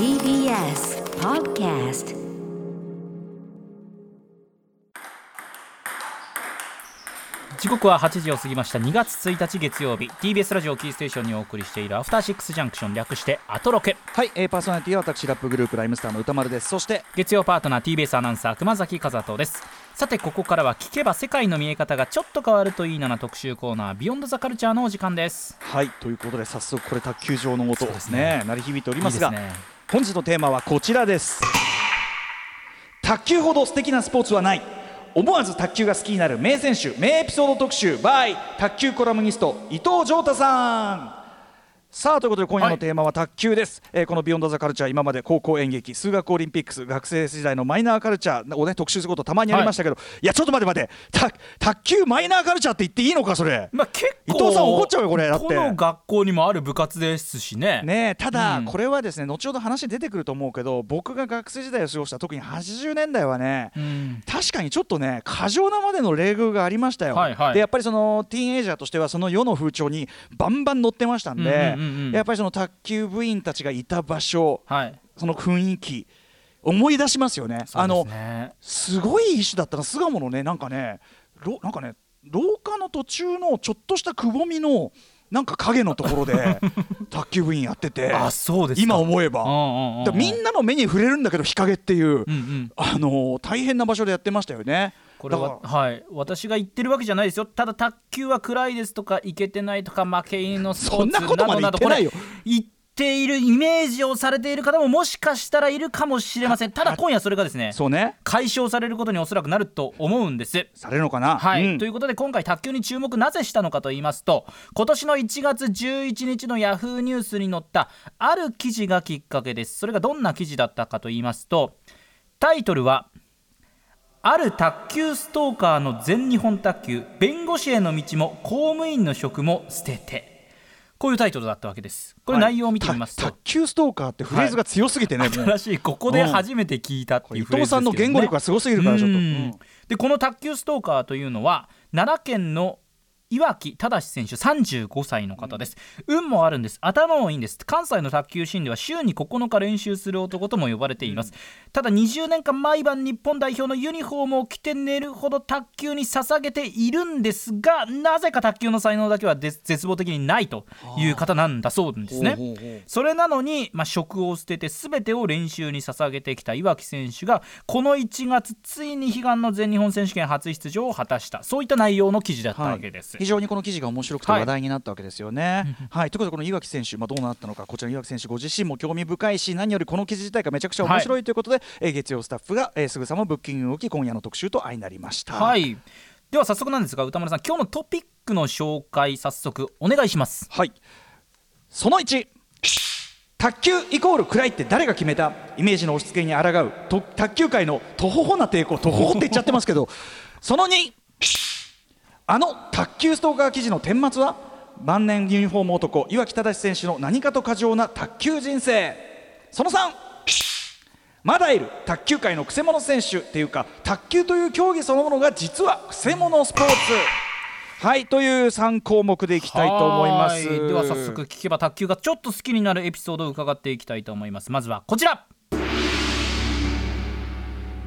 TBS Podcast 時刻は8時を過ぎました。2月1日月曜日。TBS ラジオキーステーションにお送りしているアフターシックスジャンクション略してアトロケはい、えー、パーソナリティは私ラップグループライムスターの歌丸です。そして月曜パートナー TBS アナウンサー熊崎和人です。さてここからは聞けば世界の見え方がちょっと変わるといいなな特集コーナービヨンドザカルチャーのお時間です。はい。ということで早速これ卓球場の音。そうですね。ね鳴り響いておりますがいいですね本日のテーマはこちらです。卓球ほど素敵なスポーツはない。思わず卓球が好きになる名選手名エピソード特集 by 卓球コラムニスト伊藤浄太さん。さあということで今夜のテーマは卓球です、えーこの「ビヨンドザカルチャー今まで高校演劇数学オリンピックス学生時代のマイナーカルチャーをね特集することたまにありましたけど、い、やちょっと待って待って。た卓球マイナーカルチャーって言っていいのかそれ。まあ結構伊藤さん怒っちゃうよこれだって。どの学校にもある部活ですしね。ねえただ、うん。これはですね後ほど話出てくると思うけど僕が学生時代を過ごした特に80年代はね、うん。確かにちょっとね過剰なまでの冷遇がありましたよ、はいはい。でやっぱりそのティーンエイジャーとしてはその世の風潮にバンバン乗ってましたんで、うんうんうん。うんやっぱりその卓球部員たちがいた場所はい。その雰囲気思い出しますよね。そうであのすごい一種だったな巣鴨のねなんかねろなんかね廊下の途中のちょっとしたくぼみのなんか影のところで 卓球部員やっててあそうですか。今思えば。みんなの目に触れるんだけど日陰っていう、うんうん。あのー大変な場所でやってましたよね。これははい。私が言ってるわけじゃないですよ。ただ卓球は暗いですとかいけてないとか負け犬のスポーツそんなどなどこれ言っているイメージをされている方ももしかしたらいるかもしれません。ただ今夜それがですねそうね。解消されることにおそらくなると思うんです。されるのかな？はい、うん。ということで今回卓球に注目なぜしたのかと言いますと今年の1月11日のヤフーニュースに載ったある記事がきっかけです。それがどんな記事だったかと言いますとタイトルはある卓球ストーカーの全日本卓球弁護士への道も公務員の職も捨てて。こういうタイトルだったわけです。これ内容を見てみますと、た卓球ストーカーってフレーズが強すぎてね、もう。新しいここで初めて聞いたっていうね、藤さんの言語力がすごすぎるからちょっと。うんうん。でこの卓球ストーカーというのは奈良県の岩木正選手35歳の方です、運もあるんです。頭もいいんです。関西の卓球シーンでは週に9日練習する男とも呼ばれています、ただ20年間毎晩日本代表のユニフォームを着て寝るほど卓球に捧げているんですがなぜか卓球の才能だけは絶絶望的にないという方なんだそうですね。ほうほうほうそれなのに、まあ、職を捨てて全てを練習に捧げてきた岩木選手がこの1月ついに悲願の全日本選手権初出場を果たした。そういった内容の記事だったわけです。非常にこの記事が面白くてはい。話題になったわけですよね。はい、ということでこの岩木選手、まあ、どうなったのかこちらの岩木選手ご自身も興味深いし何よりこの記事自体がめちゃくちゃ面白いということで、えー月曜スタッフが、えーすぐさまブッキングを受け今夜の特集と相なりました。はい。では早速なんですが歌丸さん今日のトピックの紹介早速お願いします。はい。その1卓球イコール暗いって誰が決めた？イメージの押し付けに抗うと卓球界のとほほな抵抗とほほって言っちゃってますけど その2あの卓球ストーカー記事の顛末は？万年ユニフォーム男岩木正選手の何かと過剰な卓球人生。その3まだいる卓球界のくせ者選手っていうか卓球という競技そのものが実はくせ者スポーツ。はいという3項目でいきたいと思います。はい。では早速聞けば卓球がちょっと好きになるエピソードを伺っていきたいと思います。まずはこちら。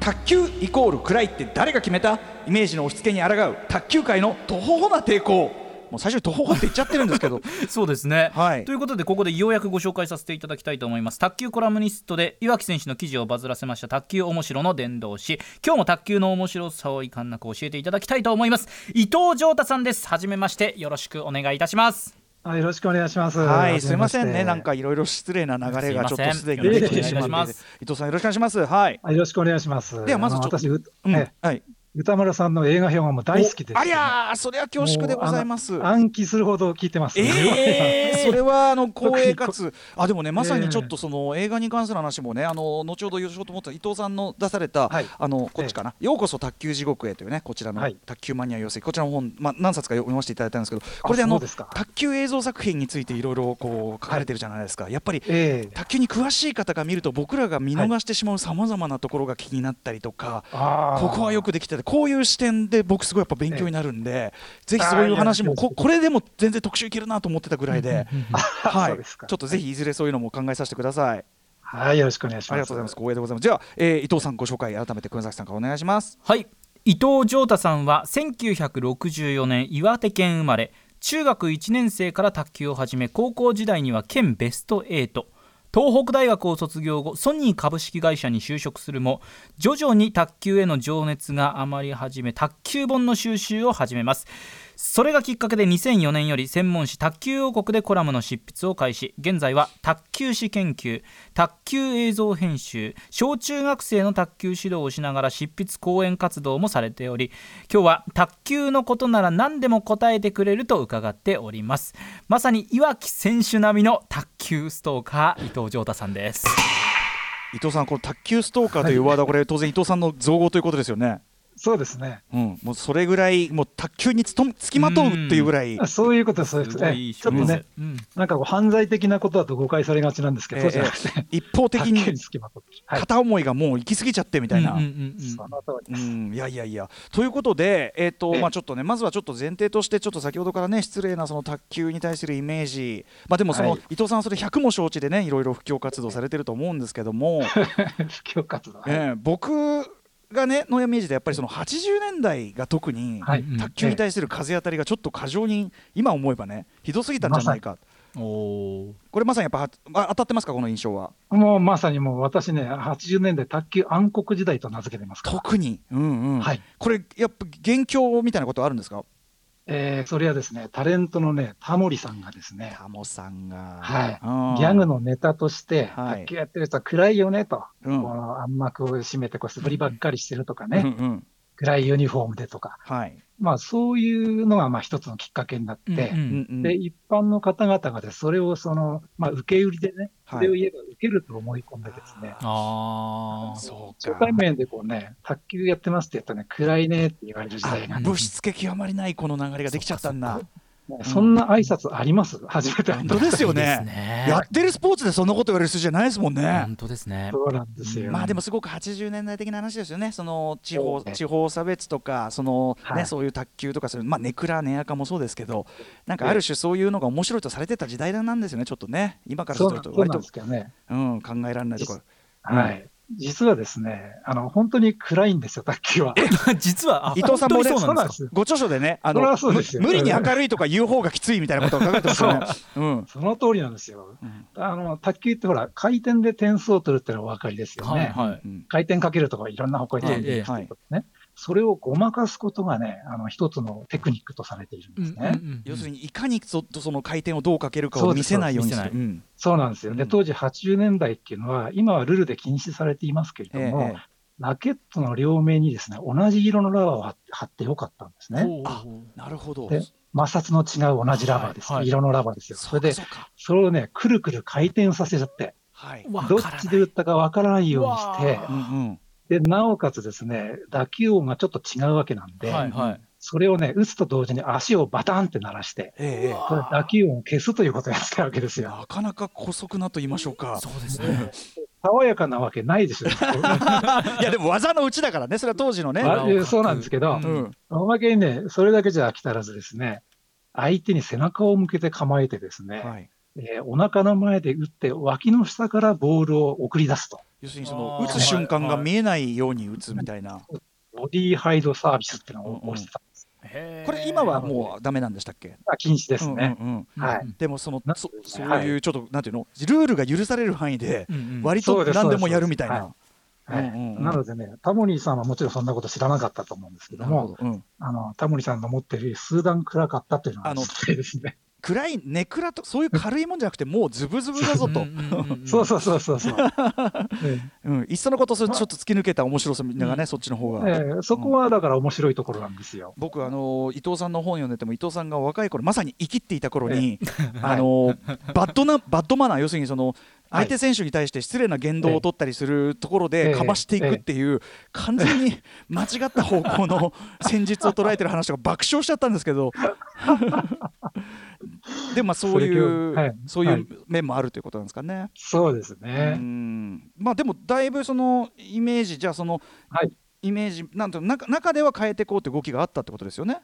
卓球イコール暗いって誰が決めた？イメージの押し付けに抗う。卓球界のとほほな抵抗。もう最初にとほほって言っちゃってるんですけど。そうですね、はい。ということでここでようやくご紹介させていただきたいと思います。卓球コラムニストで岩木選手の記事をバズらせました。卓球面白の伝道師。今日も卓球の面白さをいかんなく教えていただきたいと思います。伊藤浄太さんです。はじめまして。よろしくお願いいたしますあよろしくお願いします。はいすいませんね。なんかいろいろ失礼な流れがちょっとすでにできてしまって。伊藤さんよろしくお願いします。はい、あよろしくお願いします。ではまずちょっと私、うはい歌丸さんの映画表がもう大好きです、おありゃーそれは恐縮でございます。暗記するほど聞いてます、えー、それはあの光栄か特つあでもねまさにちょっとその映画に関する話もねあの後ほどよしようと思った伊藤さんの出された、はい。あのこっちかな、ようこそ卓球地獄へというねこちらのはい。卓球マニア養成こちらの本、まあ、何冊か読ませていただいたんですけどこれであの卓球映像作品についていろいろこう書かれてるじゃないですか、やっぱりええ。卓球に詳しい方が見ると僕らが見逃してしまうさまざまなところが気になったりとか、あー。ここはよくできててこういう視点で僕すごいやっぱ勉強になるんで、ぜひそういう話もここれでも全然特集いけるなと思ってたぐらいで、はそいちょっとぜひいずれそういうのも考えさせてください。はい、よろしくお願いします。ありがとうございます。光栄でございます。では、えー伊藤さんご紹介改めて熊崎さんからお願いします。はい伊藤浄太さんは1964年岩手県生まれ中学1年生から卓球を始め高校時代には県ベスト8東北大学を卒業後ソニー株式会社に就職するも徐々に卓球への情熱が余り始め卓球本の収集を始めます。それがきっかけで2004年より専門誌卓球王国でコラムの執筆を開始。現在は卓球史研究卓球映像編集小中学生の卓球指導をしながら執筆講演活動もされており今日は卓球のことなら何でも答えてくれると伺っております。まさに岩城選手並みの卓球ストーカー伊藤浄太さんです。伊藤さん、この卓球ストーカーというワードはこれ当然伊藤さんの造語ということですよね。そうですね。うん、もうそれぐらいもう卓球につとつきまとうっていうぐらい。あそういうことです、そうですすごいね。ちょっとね、うん。なんかこう犯罪的なことだと誤解されがちなんですけど、ええそうじゃなくて、一方的に。片思いがもう行き過ぎちゃってみたいな。いやいやいや。ということで、えーとええ。まあ、ちょっとねまずはちょっと前提としてちょっと先ほどからね失礼なその卓球に対するイメージ、まあ、でもその、はい。伊藤さんはそれ100も承知でねいろいろ布教活動されてると思うんですけども、布教活動。はい。ええ僕がねのイメージでやっぱりその80年代が特にはい。卓球に対する風当たりがちょっと過剰に今思えばねひどすぎたんじゃないか。おー。これまさにやっぱはあ当たってますかこの印象は？もうまさにもう私ね、80年代卓球暗黒時代と名付けてますから。特に、うんうん。はい。これやっぱ元凶みたいなことあるんですか？えーそれはですね、タレントのね、タモリさんがですね、タモさんが、はい。うん。ギャグのネタとして、はい。卓球やってる人は暗いよねと、うん。この暗幕を閉めてこう素振りばっかりしてるとかね、うんうん暗いユニフォームでとか、はい。まあそういうのがまあ一つのきっかけになって、うんうんうん。うんで、一般の方々がでそれをその、まあ受け売りでね、はい。それを言えば受けると思い込んでですね、あー。そう初対面でこうね、卓球やってますって言ったらね、暗いねって言われる時代があ、物質気極まりないこの流れができちゃったんだ。そんな挨拶あります？初めて本当ですよね。ねやってるスポーツでそんなこと言われる人じゃないですもんね。本当ですねそうなんですよ。まあでもすごく80年代的な話ですよね。その地方ね地方差別とかそのねはいそういう卓球とかまあネクラネアカもそうですけど、なんかある種そういうのが面白いとされてた時代なんですよね。ちょっとね今からすると割とね。うん考えられないところ。うんはい。実はですね、あの、本当に暗いんですよ、卓球は。実はあ伊藤さんもねそうなんです。ご著書でねあの無理に明るいとか言う方がきついみたいなことを書かれてますよね。うん。その通りなんですよ。うんあの、卓球ってほら、回転で点数を取るってのはお分かりですよね。はいはいうん回転かけるとかいろんな方向に飛んでいくはいってことね。それをごまかすことがね、あの、一つのテクニックとされているんですね。要するにいかにそその回転をどうかけるかを見せないようにする。うんそうなんですよ。で、うん当時80年代っていうのは、今はルールで禁止されていますけれども、ええラケットの両面にですね、同じ色のラバーを貼ってよかったんですね。あなるほど。で摩擦の違う同じラバーです。はいはい色のラバーですよ。それで、かそれをね、くるくる回転させちゃって、はい。どっちで打ったかわからないようにしてうん。で、なおかつですね、打球音がちょっと違うわけなんで、はいはいそれをね、打つと同時に足をバタンって鳴らして、えええそれ打球音を消すということをやってたわけですえ。よ。なかなか姑息なと言いましょうか。そうですね爽やかなわけないでしょ。いやでも技のうちだからね。それは当時のね。そうなんですけど、うんうん。おまけにね、それだけじゃ飽き足らずですね、相手に背中を向けて構えてですね、はい。えーお腹の前で打って、脇の下からボールを送り出すと。要するにその打つ瞬間が見えないように打つみたいな。ボディーハイドサービスっていうのを押してたんです。へーこれ今はもうダメなんでしたっけ？まあ禁止ですね。うんうんうんはい。でもそのなそそうはいいうちょっとなんていうの？ルールが許される範囲でうんうん割と何でもやるみたいな。はいうんうんうんなのでね、タモリさんはもちろんそんなこと知らなかったと思うんですけども、なるほど。うん。あのタモリさんの持ってる数段暗かったというのはあの実際ですね。暗いネクラとそういう軽いもんじゃなくてもうズブズブだぞと。うんうんうんうんそうそうそうそうそう。えうん。いっそのことそれちょっと突き抜けた面白さみんながねうそっちの方えが。ええそこはだから面白いところなんですよ。僕あの伊藤さんの本読んでても伊藤さんが若い頃まさに生きっていた頃に、はいあのバッドなバッドマナー要するにそのはい相手選手に対して失礼な言動を取ったりするところえでえかばしていくっていう完全に間違った方向の戦術を捉えてる話とか爆笑しちゃったんですけど でもまあそういうはい。そうはい。いう面もあるということなんですかね。そうですうね。ん。まあでもだいぶそのイメージじゃあその、はい。イメージなんと中中では変えていこうって動きがあったってことですよね。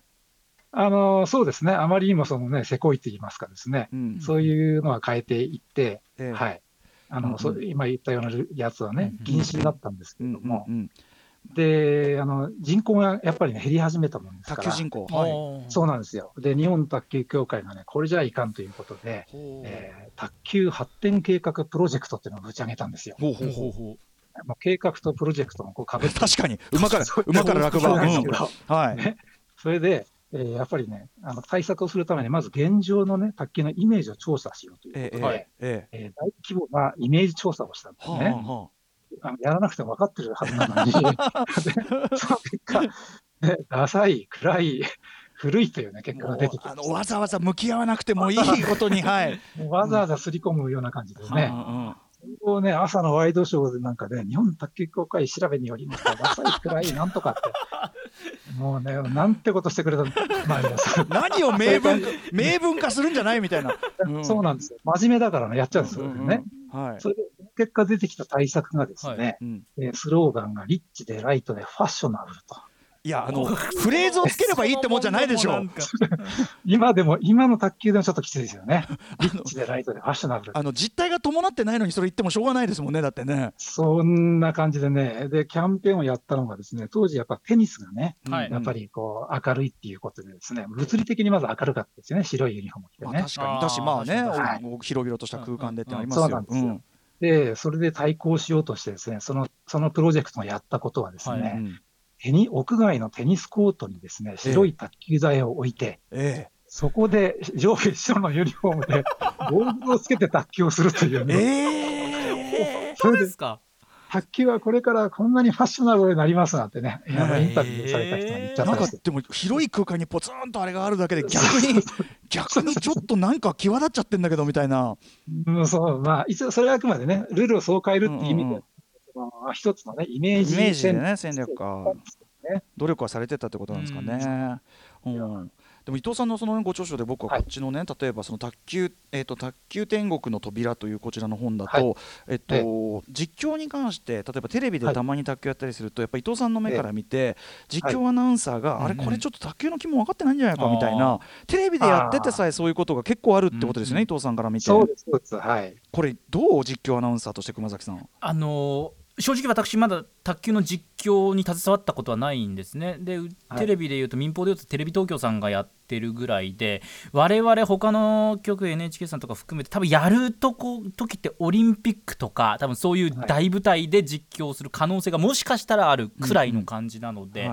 あのそうですね、あまりにもそのね、せこいって言いますかですね、うん。そういうのは変えていって、ええ。はい。あの、うん今言ったようなやつはねうん、禁止になったんですけうんれども、うんうんで、あの、人口がやっぱりね、減り始めたもんですから、卓球人口。はい。そうなんですよ。で、日本卓球協会がね、これじゃいかんということで、えー卓球発展計画プロジェクトっていうのをぶち上げたんですよ。ほうほうほうほうもう計画とプロジェクトもこうかぶって確かに馬から馬から落馬。そうなんですうんけどはい。ねそれで、えーやっぱりね、あの対策をするために、まず現状のね、卓球のイメージを調査しようというええことで、はいえええー大規模なイメージ調査をしたんですはね。あはあのやらなくても分かってるはずなのに、でその結果、ね、ダサい、暗い、古いというね、結果が出てきてあのわざわざ向き合わなくてもいいことに、はい。わざわざすり込むような感じでね、うんね、朝のワイドショーでなんかね、日本卓球協会調べによりますと、ダサい、暗い、なんとかって、もうね、なんてことしてくれた、まあ何を明文明文化するんじゃないみたいな。うんそうなんですよ。真面目だからね、やっちゃうんですよね。うんはい。それで、結果出てきた対策がですね、うんえースローガンがリッチでライトでファッショナブルと。いやあのフレーズをつければいいってもんじゃないでしょう。今でも、今の卓球でもちょっときついですよね。リッチでライトでファッショナブル。あの実態が伴ってないのにそれ言ってもしょうがないですもんねだってね。そんな感じでね、で、キャンペーンをやったのがですね、当時やっぱテニスがね、はいやっぱりこう明るいっていうことでですね、物理的にまず明るかったですよね、白いユニフォーム着てね。まあ確かにだしまあねはい広々とした空間でってありますよそうなん。ですよ。で、それで対抗しようとしてですね、その、そのプロジェクトをやったことはですね、はいうん。テニ屋外のテニスコートにですね、白い卓球台を置いて、えそこで上下白のユニフォームで、ゴーグルをつけて卓球をするというえね、ええ。それですか？卓球はこれからこんなにファッショナブルになりますなんてね、インタビューされた人が言っちゃなんかったんですよ。でも広い空間にポツンとあれがあるだけで 逆に逆にちょっとなんか際立っちゃってんだけどみたいな。うん、そう、まあ、一応それはあくまでね、ルールをそう変えるっていう意味で、うんうんまあ一つのね、イメージイメージで戦ね戦略かね努力はされてたってことなんですかね。うんでも伊藤さんのそのご著書で僕はこっちのね、例えばその卓球、えっと卓球天国の扉というこちらの本だと、はい。えっと実況に関して例えばテレビでたまに卓球やったりすると、やっぱ伊藤さんの目から見て、実況アナウンサーが、あれこれちょっと卓球の気も分かってないんじゃないかみたいな、テレビでやっててさえそういうことが結構あるってことですよね、うん。伊藤さんから見て。そうです、そうです、はい。これどう実況アナウンサーとして熊崎さん。あのー正直私まだ卓球の実況に携わったことはないんですね。でテレビでいうと民放でいうとテレビ東京さんがやってるぐらいで我々他の局 NHK さんとか含めて多分やるとこ時ってオリンピックとか多分そういう大舞台で実況する可能性がもしかしたらあるくらいの感じなので、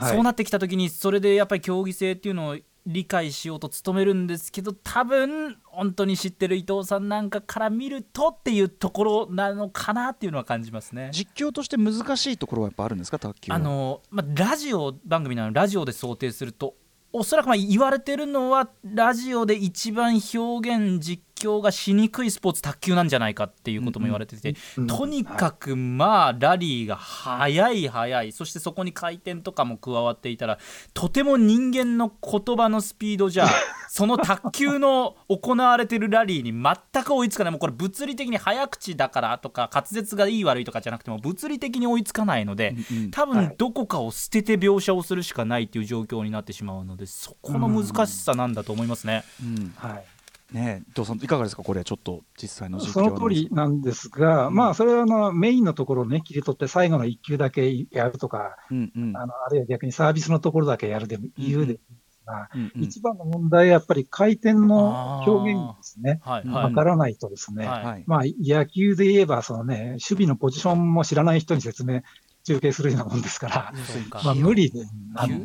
そうなってきた時にそれでやっぱり競技性っていうのを理解しようと努めるんですけど多分本当に知ってる伊藤さんなんかから見るとっていうところなのかなっていうのは感じますね。実況として難しいところはやっぱあるんですか卓球は？あのまあ、ラジオ番組なのでラジオで想定するとおそらくまあ言われてるのはラジオで一番表現実況がしにくいスポーツ卓球なんじゃないかっていうことも言われてて、うんとにかくまあラリーが速い速いそしてそこに回転とかも加わっていたらとても人間の言葉のスピードじゃ その卓球の行われてるラリーに全く追いつかない。もうこれ物理的に早口だからとか滑舌がいい悪いとかじゃなくても物理的に追いつかないので、うんうん。多分どこかを捨てて描写をするしかないっていう状況になってしまうのでそこの難しさなんだと思いますね。うん。はい。ねえ伊藤さんいかがですか？これちょっと実際のその通りなんですが、まあ、それはあのメインのところをね、切り取って、最後の1球だけやるとか、うんうん。あのあるいは逆にサービスのところだけやるでも言うでもいいんですが、うんうん。一番の問題はやっぱり回転の表現ですね。うんはいはい。わからないとですね、はいはい。まあ、野球で言えば、そのね、守備のポジションも知らない人に説明、中継するようなもんですから、まあ、無理で。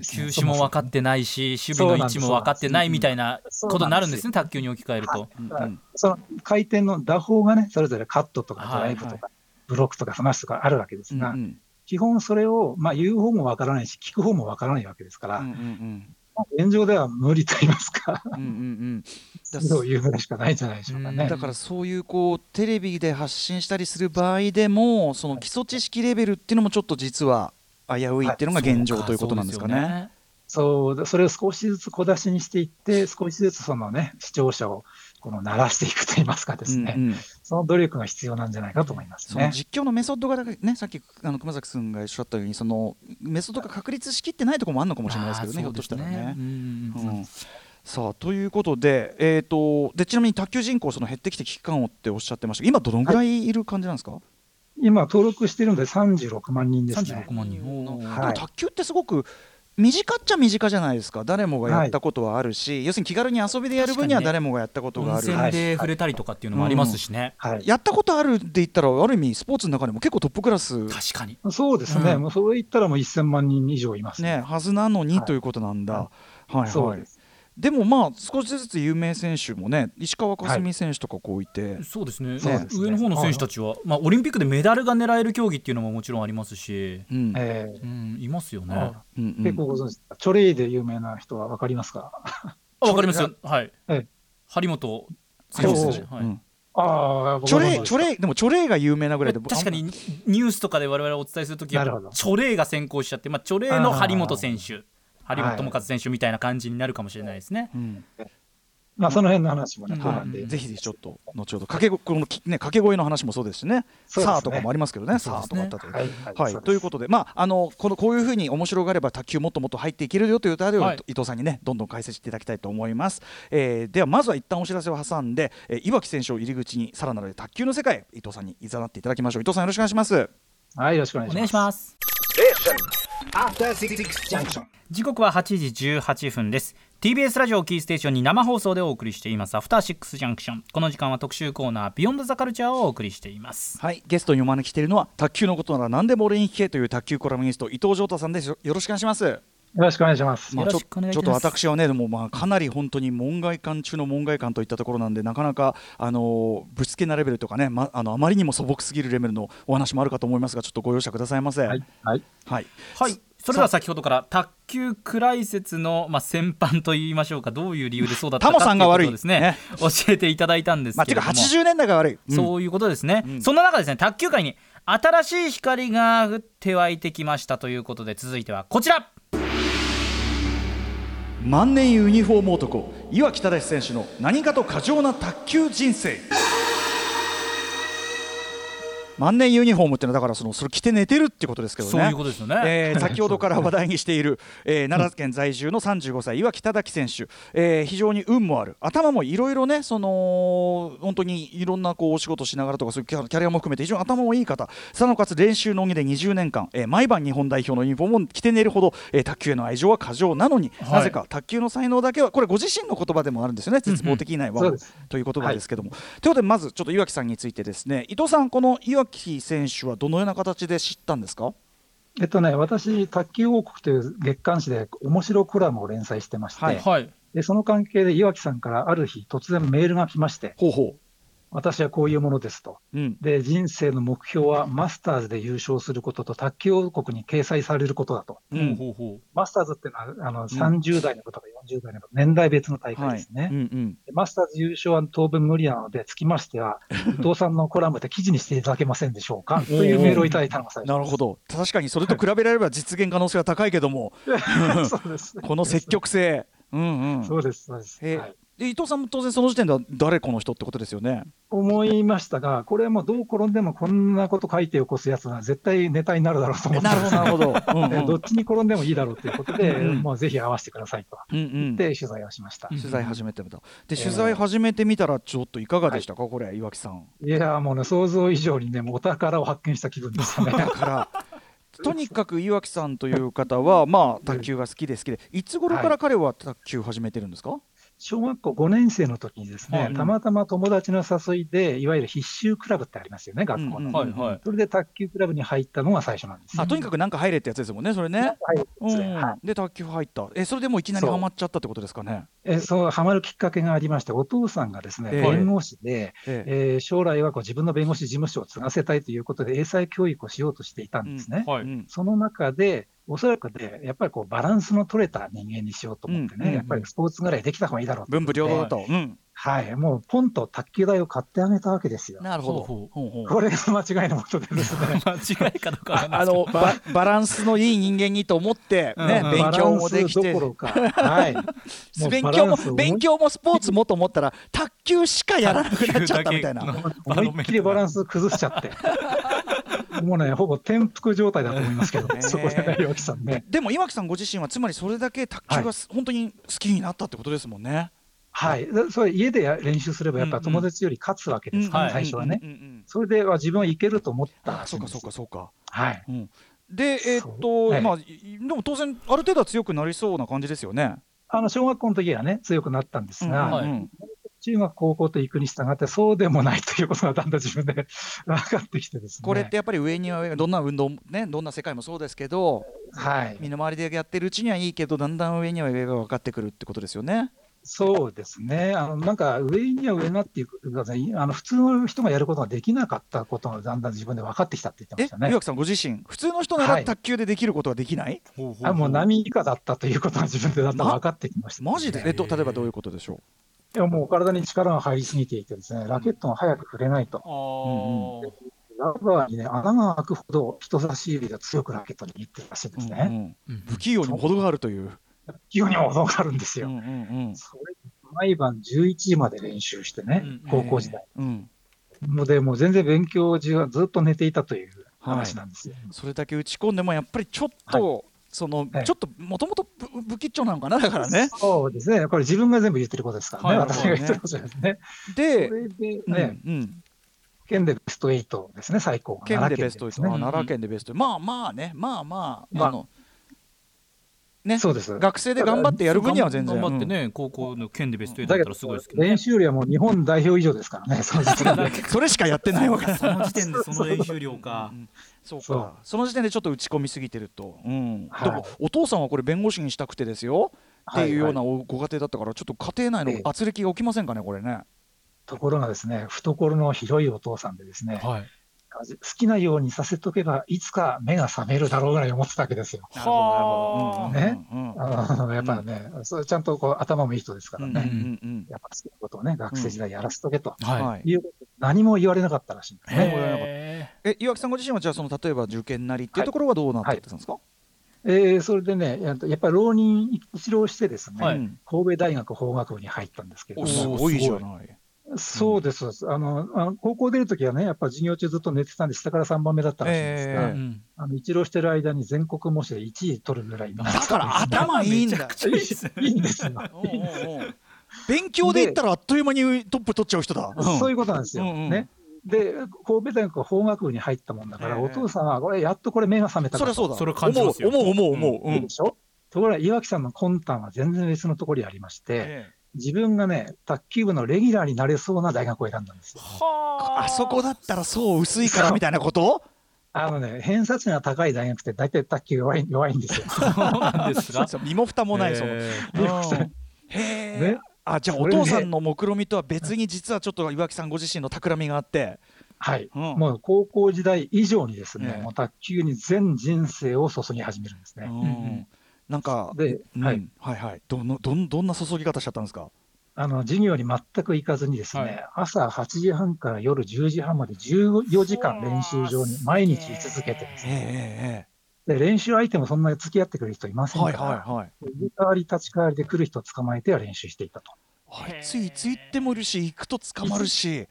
球種も分かってないし守備の位置も分かってないみたいなことになるんですね卓球に置き換えると。その回転の打法がね、それぞれカットとかはいドライブとか、ブロックとかスマッシュとかあるわけですが、基本それを、まあ、言う方もわからないし、聞く方もわからないわけですから、現状では無理と言いますか、うんうんうん。だそういうぐらいしかないんじゃないでしょうかうんね。だからそういうこうテレビで発信したりする場合でもその基礎知識レベルっていうのもちょっと実は危ういっていうのが現状ということなんですかね。そう、それを少しずつ小出しにしていって、少しずつそのね、視聴者をこの鳴らしていくと言いますかですね、うんうんその努力が必要なんじゃないかと思いますそのね。実況のメソッドがねさっきあの熊崎君がおっしゃったようにそのメソッドが確立しきってないところもあるのかもしれないですけどねひょっとしたらね。うんうんさあということで,、えー、とでちなみに卓球人口その減ってきて危機感をっておっしゃってました今どのぐらいいる感じなんですか、今、登録しているので36万人ですね。36。万人。は卓球ってすごく身近っちゃ身近じゃないですか。誰もがやったことはあるし、要するに気軽に遊びでやる分には誰もがやったことがある、温泉で触れたりとかっていうのもありますしね、はい、やったことあるって言ったらある意味スポーツの中でも結構トップクラス。確かに。そうですね、うん。もうそれ言ったらもう1000万人以上いますね。はずなのにはい。ということなんだ、ははいはい。そうです。でもまあ少しずつ有名選手もね石川佳純選手とかこういて、そうですね。そうですね。上の方の選手たちは、まあ、オリンピックでメダルが狙える競技っていうのももちろんありますし、うん。えーうん、いますよね。あうんうん。結構ご存知、チョレイで有名な人は分かりますか？あわかりますよ。はい。ええ。張本選手。ですね。はい。うんああ、チョレイイチョレイでもチョレイが有名なぐらいで確かにニュースとかで我々お伝えするときはチョレイが先行しちゃって、まあ、チョレイの張本選手張はい。本智和選手みたいな感じになるかもしれないですね。うん。まあ、その辺の話もね、うん。後半で。ぜひぜひちょっと後ほど掛けごこのきね掛け声の話もそうですしね。そうですね。さあとかもありますけどね。さあとそうですね。かあったと。はい、はい、そうです。ということで、まあ、あのこのこういうふうに面白があれば卓球もっともっと入っていけるよという歌で、はい。伊藤さんにねどんどん解説していただきたいと思います、えーではまずは一旦お知らせを挟んで、えー岩城選手を入り口にさらなる卓球の世界へ伊藤さんにいざなっていただきましょう。伊藤さんよろしくお願いします。はい、よろしくお願いおします。願いします。時刻は8時18分です。TBS ラジオをキーステーションに生放送でお送りしています。アフターシックスジャンクション。この時間は特集コーナービヨンドザカルチャーをお送りしています。はい。ゲストにお招きしているのは卓球のことなら何でも俺に聞けという卓球コラムニスト伊藤浄太さんです。よよろしくお願いします。よろしくお願いします。ます。ちょっと私はねでもまあかなり本当に門外漢中の門外漢といったところなんでなかなかあのぶしつけなレベルとかね、ま、あのあまりにも素朴すぎるレベルのお話もあるかと思いますがちょっとご容赦くださいませ。はい、はい。はい。はいそれでは先ほどから卓球クライ説の、まあ、先般といいましょうかどういう理由でそうだったかタモさんが悪いうことをですね教えていただいたんですまあ、ていうかけれども、80年代が悪い、うんそういうことですね、うん。そんな中ですね卓球界に新しい光が降って湧いてきましたということで続いてはこちら。万年ユニフォーム男岩城忠選手の何かと過剰な卓球人生万年ユニフォームっていうのはだからそのそれ着て寝てるってことですけどね。そういうことですよね、えー先ほどから話題にしている、えー奈良県在住の35歳岩城忠選手、えー非常に運もある。頭もいろいろねその本当にいろんなこうお仕事しながらとかそういうキャキャリアも含めて非常に頭もいい方。さなおかつ練習のみで20年間、えー毎晩日本代表のユニフォームを着て寝るほど、えー卓球への愛情は過剰なのに、はい。なぜか卓球の才能だけはこれご自身の言葉でもあるんですよね絶望的ないわ、という言葉ですけども、ということでまずちょっと岩城さんについてですね。伊藤さんこの岩城選手はどのような形で知ったんですか？えっとね、私、卓球王国という月刊誌で面白コラムを連載してまして、はい。はい。でその関係で岩城さんからある日、突然メールが来まして、ほうほ私はこういうものですと。う、うん、で、人生の目標はマスターズで優勝することと、卓球王国に掲載されることだと。うん。マスターズっていうのは、あの30代のことか40代のこと、年代別の大会ですね。はい。うんうん。でマスターズ優勝は当分無理なので、つきましては、伊藤さんのコラムで記事にしていただけませんでしょうか というメールをいただいたのが最初なるほど。確かにそれと比べられれば実現可能性は高いけども。この積極性。うんうん。そうです、そうです。へはいで伊藤さんも当然その時点では誰この人ってことですよね。思いましたが、これはもうどう転んでもこんなこと書いて起こすやつは絶対ネタになるだろうと思ってなるほどなるほど、うんうん。えどっちに転んでもいいだろうということで、うんもうぜひ会わせてくださいと。うんうん。で取材をしました。取材始めてみた。でえー。取材始めてみたらちょっといかがでしたか、これ岩木さん。いやーもうね、想像以上にね、もうお宝を発見した気分でしたね。だからとにかく岩木さんという方はまあ卓球が好きで好きで。いつ頃から彼は卓球始めてるんですか、小学校5年生の時にですね、はい。たまたま友達の誘いで、いわゆる必修クラブってありますよね、学校の。うんうん。はいはい。それで卓球クラブに入ったのが最初なんです。あとにかくなんか入れってやつですもんねそれね、はいうん。はい。で卓球入った。えそれでもういきなりそう。ハマっちゃったってことですかね？えそうハマるきっかけがありまして、お父さんがですね、ええ。弁護士で、ええ。えー将来はこう自分の弁護士事務所を継がせたいということで、英才教育をしようとしていたんですね。はいうん。その中で、おそらくね、やっぱりこうバランスの取れた人間にしようと思ってね、うんうんうん。やっぱりスポーツぐらいできた方がいいだろうと文武両道だと。うん。はい、もうポンと卓球台を買ってあげたわけですよ。なるほど。ほうほうほう。これが間違いのもとでですね。間違いかどうかあの ババランスのいい人間にと思って、ねうん。勉強もできて。はい、勉強も勉強もスポーツもと思ったら卓球しかやらなくなっちゃったみたいな。思いっきりバランス崩しちゃって、もうね、ほぼ転覆状態だと思いますけど、へーそこでね、岩木さんね。でも岩木さんご自身はつまりそれだけ卓球がす本当に好きになったってことですもんね。はい、でそれ家でや練習すれば、やっぱ友達より勝つわけですから、はい。最初はね。それでは自分はいけると思ったあそうかそうかそうか。はい、うん、でえーっそと、う。はいまあいでも当然ある程度は強くなりそうな感じですよね。あの小学校の時はね、強くなったんですが、中学、高校と行くに従って、そうでもないということがだんだん自分で 分かってきてですね。これってやっぱり上には上がどんな運動もねどんな世界もそうですけどはい、身の回りでやってるうちにはいいけどだんだん上には上が分かってくるってことですよね。そうですね、あのなんか上には上がっていうか、ね、あの普通の人がやることができなかったことがだんだん自分で分かってきたって言ってまえしたね。岩木さんご自身普通の人ならはい卓球でできることはできない、ほうほうほうあもう波以下だったということが自分でだんだん分かってきました、マジで？えっと例えばどういうことでしょいやもう体に力が入りすぎていてですね、ラケットが早く振れないと。あーラバーにね、穴が開くほど人差し指が強くラケットにいってるらしいんでう、すうんね。うん不器用にも程があるという。急にも程があるんですよ。うんうんそれ毎晩11時まで練習してね、うん高校時代。うんうん、もうでもう全然勉強中はずっと寝ていたという話なんですよ。それだけ打ち込んでもやっぱりちょっと、そのはいちょっともともと不吉祥なのかなだからね。そうですね。これ自分が全部言ってることですからね。はい私が言ってることですね。ででうんね、うん、県でベスト8ですね、最高が。県でベスト8、奈良県あ奈良県でベストまあまあねまあまあ、まああのね。そうです。学生で頑張ってやる分には全然。頑張ってね、高校の県でベスト8だだけどったらすごいですけどね。練。習量はもう日本代表以上ですからね、それしかやってないわけだ。その時点でその練習量か。そうか。その時点でちょっと打ち込みすぎてると、うん。はい。でもお父さんはこれ弁護士にしたくてですよ、っていうようなご家庭だったからちょっと家庭内の圧力が起きませんかねこれね。ところがですね、懐の広いお父さんでですね、はい。好きなようにさせとけば、いつか目が覚めるだろうぐらい思ってたわけですよ。なるほどなるほど。ねうんうんやっぱね、それちゃんとこう頭もいい人ですからうんね、うんうん。やっぱ好きなことをね、学生時代やらせとけと、はい。はいいうこと何も言われなかったらしいんですえ岩木さんご自身はじゃあその例えば受験なりっていうところはどうなってたんですか、えーそれでね、やっやっぱり浪人一浪してですね、はい。うん神戸大学法学部に入ったんですけれどおも、すごいじゃない。そうです、あのあの高校出るときはね、やっぱ授業中ずっと寝てたんで、下から3番目だったらしいんですが、えーうんあの一浪してる間に全国模試で1位取るぐらいだから頭いいんだ。いいですねいいんですよ。勉強で言ったらあっという間にトップ取っちゃう人だ。そういうことなんですよ。うんうんね。で、神戸大学法学部に入ったもんだから、ええお父さんは、これ、やっとこれ目が覚めたかそりゃそうだ。それ感じますよ思う思う思う思う。うんでしょ？ところが岩木さんの魂胆は全然別のところにありまして、ええ自分がね、卓球部のレギュラーになれそうな大学を選んだんですよ。はあそこだったらそう薄いからみたいなこと？あのね、偏差値が高い大学って大体卓球弱い弱いんですよ。そうなんです身も蓋もないその。へえね。あじゃあお父さんの目論見とは別に実はちょっと岩木さんご自身の企みがあって。はい。うんもう高校時代以上にですね、ええもう卓球に全人生を注ぎ始めるんですね。うんなんか、で、うんはい。はいはいどのどんどんな注ぎ方しちゃったんですか？あの、授業に全く行かずにですね、はい朝8時半から夜10時半まで14時間練習場に毎日居続けてですええね、えで練習相手もそんなに付き合ってくれる人いませんから、はいはい。入れ替わり立ち替わりで来る人を捕まえては練習していたと。あいついつ行ってもいるし行くと捕まるし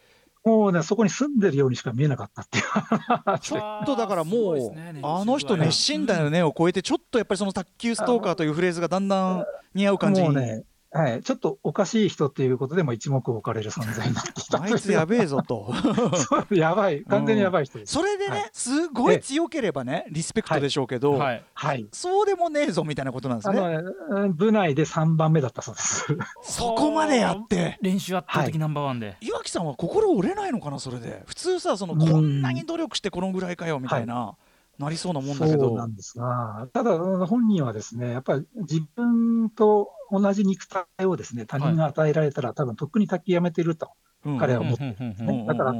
もうね、そこに住んでるようにしか見えなかったっていうちょっとだからもう、あの人熱心だよねを超えてちょっとやっぱりその卓球ストーカーというフレーズがだんだん似合う感じもうね、はい、ちょっとおかしい人っていうことでも一目置かれる存在になってきたあいつやべえぞと。やばい、完全にやばい人です。それでね、はい。すごい強ければねリスペクトでしょうけど、はい。はい。そうでもねえぞみたいなことなんですね。あのね、うん部内で3番目だったそうです。そこまでやって。練習圧倒的ナンバーワンで。岩木さんは心折れないのかなそれで。普通さそのうん。こんなに努力してこのぐらいかよみたいな、なりそうなもんだけそうどなんですが、ただ、うん本人はですね、やっぱり自分と同じ肉体をですね、他人が与えられたら、多分とっくに卓球やめてると、うん彼は思ってうんうんうんうんうんうん。だから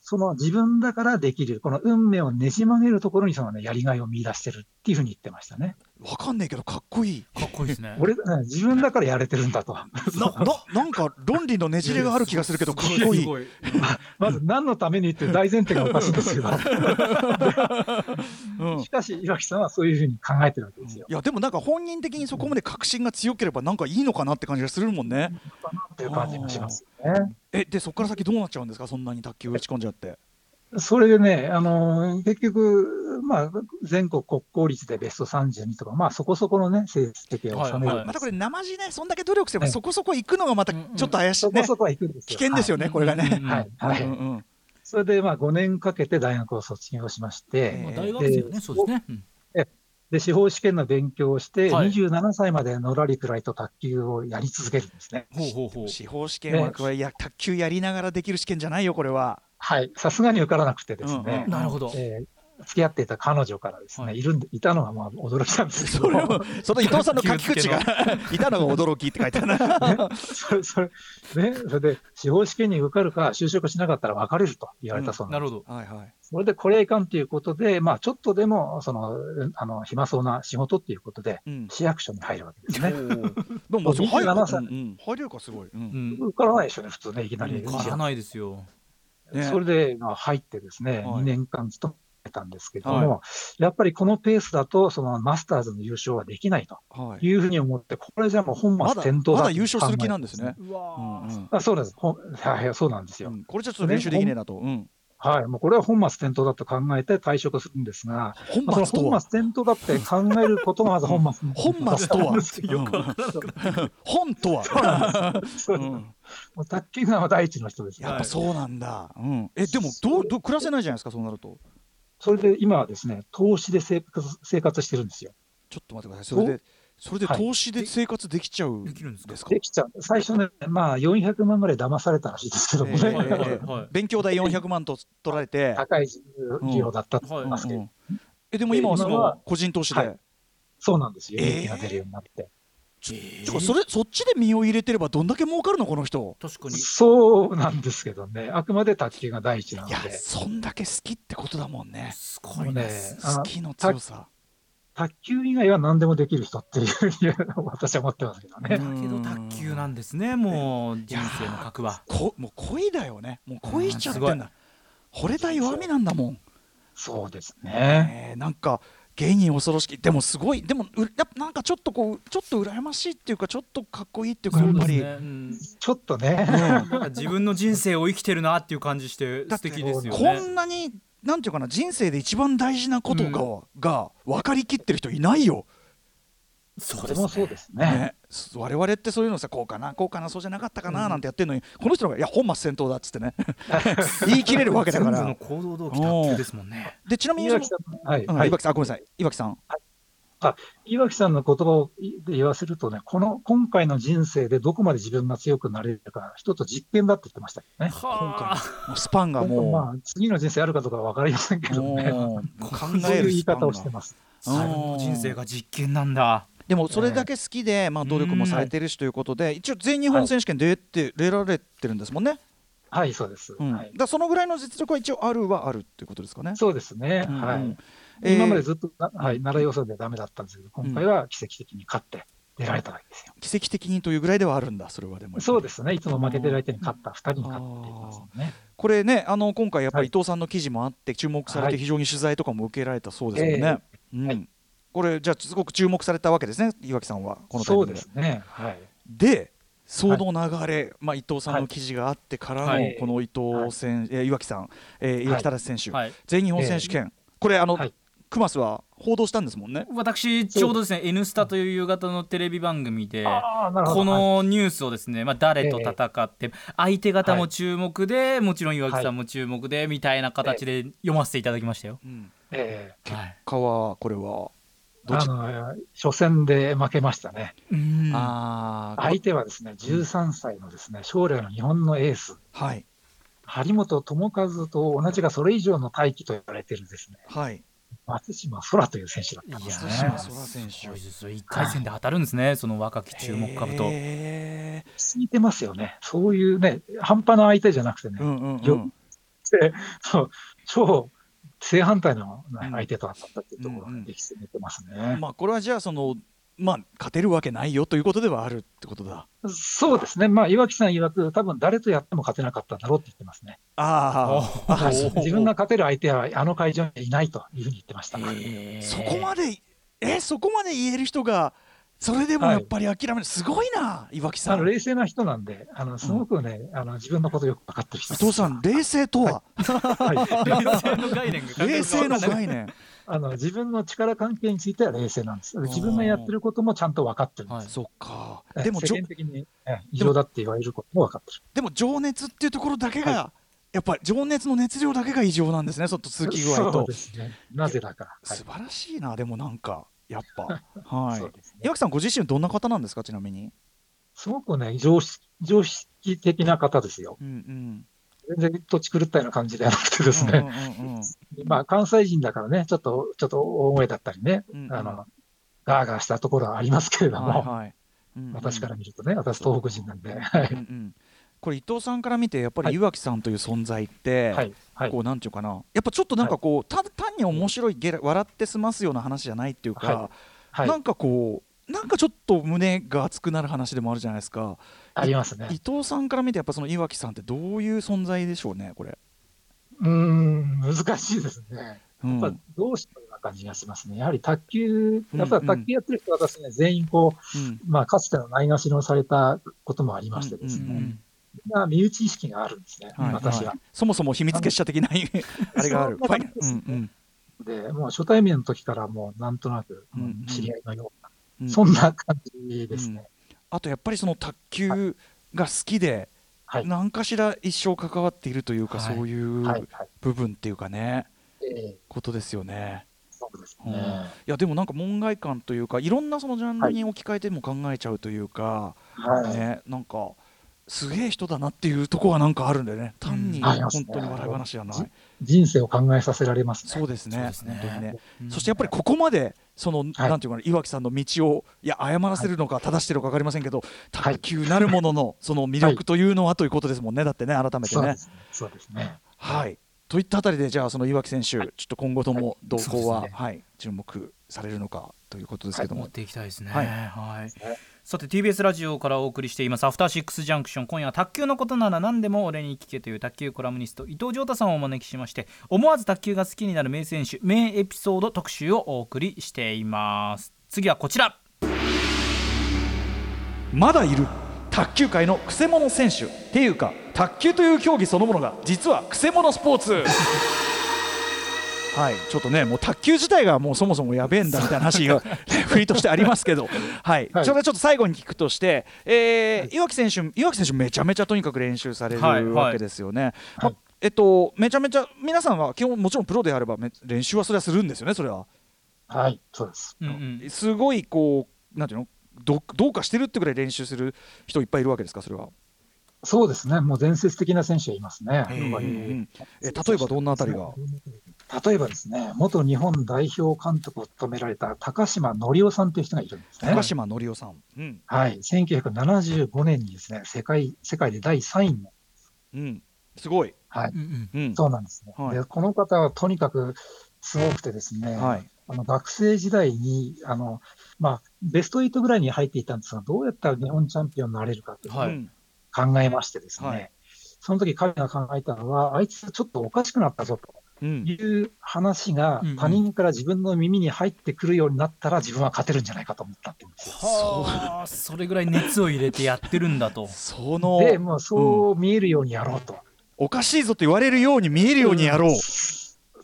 その自分だからできる、この運命をねじ曲げるところにそのね、やりがいを見出してるっていうふうに言ってましたね。わかんないけどかっこいい。かっこいいですね。俺、ね自分だからやれてるんだと。なななんか論理のねじれがある気がするけどかっこいい。すごい。まず何のためにって大前提がおかしいんですけど、うん。しかし岩木さんはそういうふうに考えてるわけですよ。いやでもなんか本人的にそこまで確信が強ければなんかいいのかなって感じがするもんね。という感じがしますよね。えでそこから先どうなっちゃうんですか？そんなに卓球打ち込んじゃってそれでね、あの結局、まあ、全国国公立でベスト32とか、まあ、そこそこのね、成績を収める、はいはい。またこれ生地ねそんだけ努力すればねそこそこ行くのがまたちょっと怪しいね。そこそこは行くんですよ。危険ですよねこれがね。はい。はい。うんうんそれで、まあ、5年かけて大学を卒業しまして、まあ大学生はねそうですね。うん。で、司法試験の勉強をして、はい。27歳までのらりくらいと卓球をやり続けるんですね。ほうほうほう。司法試験はこれや卓球やりながらできる試験じゃないよこれははい。さすがに受からなくてですね、うんうん。なるほど。えー付き合っていた彼女からですね、はい。い、るんでいたのがまあ驚きなんですけそれど、をその伊藤さんの書き口が いたのが驚きって書いてある。なそれ、それ、ね、それで、司法試験に受かるか、就職しなかったら別れると言われたそうなです。なんるほど。はいはい。それで、これはいかんということで、まあ、ちょっとでも、その、あの、暇そうな仕事っていうことで、うん。市役所に入るわけですね。でも入る27歳うんうん。入れるかすごい、うん。うん。受からないでしょうね、普通ね、いきなり。変わらないですよね。それで、まあ、入ってですね、はい。2年間勤めたんですけども、やっぱりこのペースだと、そのマスターズの優勝はできないとはい。いうふうに思って、これじゃもう本まだ末転倒だまだ優勝する気なんですね。ううんわうん。あそうです。はいはい、そうなんですよ。うん。これじゃちょっと練習できねえなと。うんはい。もうこれは本末転倒だと考えて退職するんですが、本末とは？の本末転倒だって考えることがまず本末本末とは？本とは？そううんもう卓球が第一の人ですねやっぱそうなんだ。うんえでもどうどう暮らせないじゃないですかそうなると。それで今はですね、投資で生活生活してるんですよ。ちょっと待ってください。それでそれではい投資で生活できちゃうできるんですか？できちゃう。最初ね、まあ400万ぐらい騙されたらしいですけどもね、えーはいはいはい勉強代400万と取られて。高い費用だったと思いますけど、うんうんえでも今はその個人投資はで。そうなんですよ。えー？利益が出るようになって。てかそれそっちで身を入れてればどんだけ儲かるのこの人？確かにそうなんですけどね、あくまで卓球が第一なのいやで、そんだけ好きってことだもんね。すごいね好きの強さ。卓球以外は何でもできる人っていう私は思ってますけどね。だけど卓球なんですねもう人生の核は。こもう恋だよね。もう恋しちゃってうんんだ惚れた弱みなんだもん、そうですね。えーなんか芸人恐ろしき。でもすごい。でもうやっぱなんかちょっとこうちょっと羨ましいっていうかちょっとかっこいいっていうかやっぱり、ねうん。ちょっとね、なんか自分の人生を生きてるなっていう感じして 素敵ですよこねんなになんていうかな人生で一番大事なことが,、が分かりきってる人いないよ、それもそうですね。ね、我々ってそういうのさこうかなこうかなそうじゃなかったかななんてやってるのに、この人がいや本末転倒だっつってね。言い切れるわけだか全部のら行動動機卓球ですもんね。でちなみに岩木さん、はい、はい。うん岩木さんあごめんなさい。岩木さん岩木さんの言葉をで言わせるとね、この今回の人生でどこまで自分が強くなれるか、一つ実験だって言ってましたけどね。はあもうスパンがもまあ、次の人生あるかどうかは分かりませんけうどね。考そういう言いえるスパンが方をしてます。自分の人生が実験なんだでもそれだけ好きで、まあ、努力もされてるしということで、一応全日本選手権出て、出られてるんですもんね、はい、そうです。うんはいだそのぐらいの実力は一応あるはあるっていうことですかね？そうですね。うんうんはい。えー今までずっと、なはい、習い予想でダメだったんですけど、今回は奇跡的に勝って出られたわけですよ。奇跡的にというぐらいではあるんだ、それはでも。そうですね。いつも負けてる相手に勝った、二人に勝っていますよね。これね、あの今回やっぱりはい伊藤さんの記事もあって、注目されて、はい非常に取材とかも受けられたそうですもんね。はうんこれ、じゃあ、すごく注目されたわけですね、岩木さんは、このタイミングで。そうですね。はい。で、その流れ、まあ、伊藤さんの記事があってからの、はい。この伊藤選、えー岩木さん、えー岩木忠選手、はい。全日本選手権、これあの、はい。クマスは報道したんですもんね。私ちょうどですね「N スタ」という夕方のテレビ番組で。このニュースをですね、まあ、誰と戦って相手方も注目で、もちろん岩木さんも注目でみたいな形で読ませていただきましたよ。うん。えはい。かはこれはあの、初戦で負けましたね。相手はですね、13歳のですね、将来の日本のエース、はい。張本智和と同じがそれ以上の大器と言われているですね、はい。松島空という選手だったんですね。松島空選手。すごいですよ。一回。戦で当たるんですね、その若き注目株と。へついてますよね。そういうね、半端な相手じゃなくてね、ーうんうんうよんそう超正反対のうん。相手と当たったっていうところうんうんが歴史に出てますね。まあこれはじゃあそのまあ勝てるわけないよということではあるってことだ。そうですね、まあ、岩木さん曰く、多分誰とやっても勝てなかったんだろうって言ってますね。ああ 自分が勝てる相手はあの会場にいないというふうに言ってました。そこまでえそこまで言える人がそれでもやっぱり諦める、すごいな岩木さあのん冷静な人なんで、あのすごくね、あの自分のことよく分かってる人。です伊藤さん冷静とは、はい。冷静の概念が。冷静の概念。あの自分の力関係については冷静なんです。自分がやってることもちゃんと分かってるんです。そっか。えでも世間的にえ異常だって言われることも分かってる。でも情熱っていうところだけが、はやっぱり情熱の熱量だけが異常なんですねちょっと通気具合そうとですね。なぜだか。はい。素晴らしいなでもなんかやっぱ。はい。岩木さんご自身どんな方なんですか？ちなみに。すごくね、常識常識的な方ですよ。うんうん。全然土地狂ったような感じではなくてですね。まあ、関西人だからね、ちょっと、ちょっと大声だったりね、うんうん。あの、ガーガーしたところはありますけれども、はいはい。うんうん。私から見るとね、私東北人なんで、はいうん。うんこれ伊藤さんから見てやっぱはい。り岩木さんという存在って、はい、はい。こ。うなんていうかなやっぱちょっとなんかこう、た単に面白いゲラ笑って済ますような話じゃないっていうか、ははい。なんかこうなんかちょっと胸が熱くなる話でもあるじゃないですか。ありますね。伊。藤さんから見てやっぱその岩木さんってどういう存在でしょうねこれ、うーん、難しいですね。うん。やっぱどうしたような感じがしますね。やはり卓球、うんやっぱり卓球やってる人は私ね、全員こう、うん。まあ、かつてのないがしろされたこともありましてですね、うんうんな身内意識があるんですね、はい私ははい。そもそも秘密結社的な あれがあるですねうんで、もう初対面の時からもうなんとなく、うんうん知り合いのような、うんそんな感じですね。あとやっぱりその卓球が好きで、はい。何かしら一生関わっているというか、はいそういうはい。はい。部分っていうかねええことですよね。そうですうんいね。やでもなんか門外観というかいろんなそのジャンルに置き換えても考えちゃうというか、はい。ねなんかすげえ人だなっていうとこはなんかあるんでね。単に本当に笑い話じゃない、じ人生を考えさせられますね。そうですね。すね。本当にね、うん。そしてやっぱりここまでその、はい。なんていうかな岩木さんの道をいや謝らせるのか正してるのか分かりませんけど、卓球なるもののその魅力というのはということですもんねだってね改めてね。そうで。す。ね。はい。といったあたりでじゃあその岩木選手、ちょっと今後とも動向は、そうですね。はい、注目されるのかということですけども、持っていきたいですね。はい。はい。さて TBS ラジオからお送りしていますアフターシックスジャンクション。今夜は卓球のことなら何でも俺に聞けという卓球コラムニスト伊藤浄太さんをお招きしまして思わず卓球が好きになる名選手名エピソード特集をお送りしています。次はこちら。まだいる卓球界のくせ者選手。っていうか卓球という競技そのものが実はくせ者スポーツ。はいちょっとねもう卓球自体がもうそもそもやべえんだみたいな話が 振りとしてありますけど、はいはいそれはちょっと最後に聞くとして、えー岩木選手岩木選手めちゃめちゃとにかく練習されるわけですよね。はいまえっと、めちゃめちゃ皆さんは基本もちろんプロであればめ練習はそれはするんですよねそれは。はい。そうです。うんうんすごいこうなんていうのどどうかしてるってぐらい練習する人いっぱいいるわけですかそれは。そうですね。もう伝説的な選手はいますね。やっぱりうんうんえ例えばどんなあたりが？例えばですね、元日本代表監督を務められた高島則夫さんという人がいるんですね。高島則夫さん。うんはい。1975年にですね、世界、世界で第3位の、うん、すごい。はい。うんうんうんそうなんですね。はいで、この方はとにかくすごくてですね、はい。あの学生時代に、あの、まあ、ベスト8ぐらいに入っていたんですが、どうやったら日本チャンピオンになれるかというのを考えましてですね、はいその時彼が考えたのは、あいつちょっとおかしくなったぞとうんいう話がうんうん。他人から自分の耳に入ってくるようになったら自分は勝てるんじゃないかと思ったってそれぐらい熱を入れてやってるんだと。そので、もうそう見えるようにやろうと。おかしいぞと言われるように見えるようにやろう。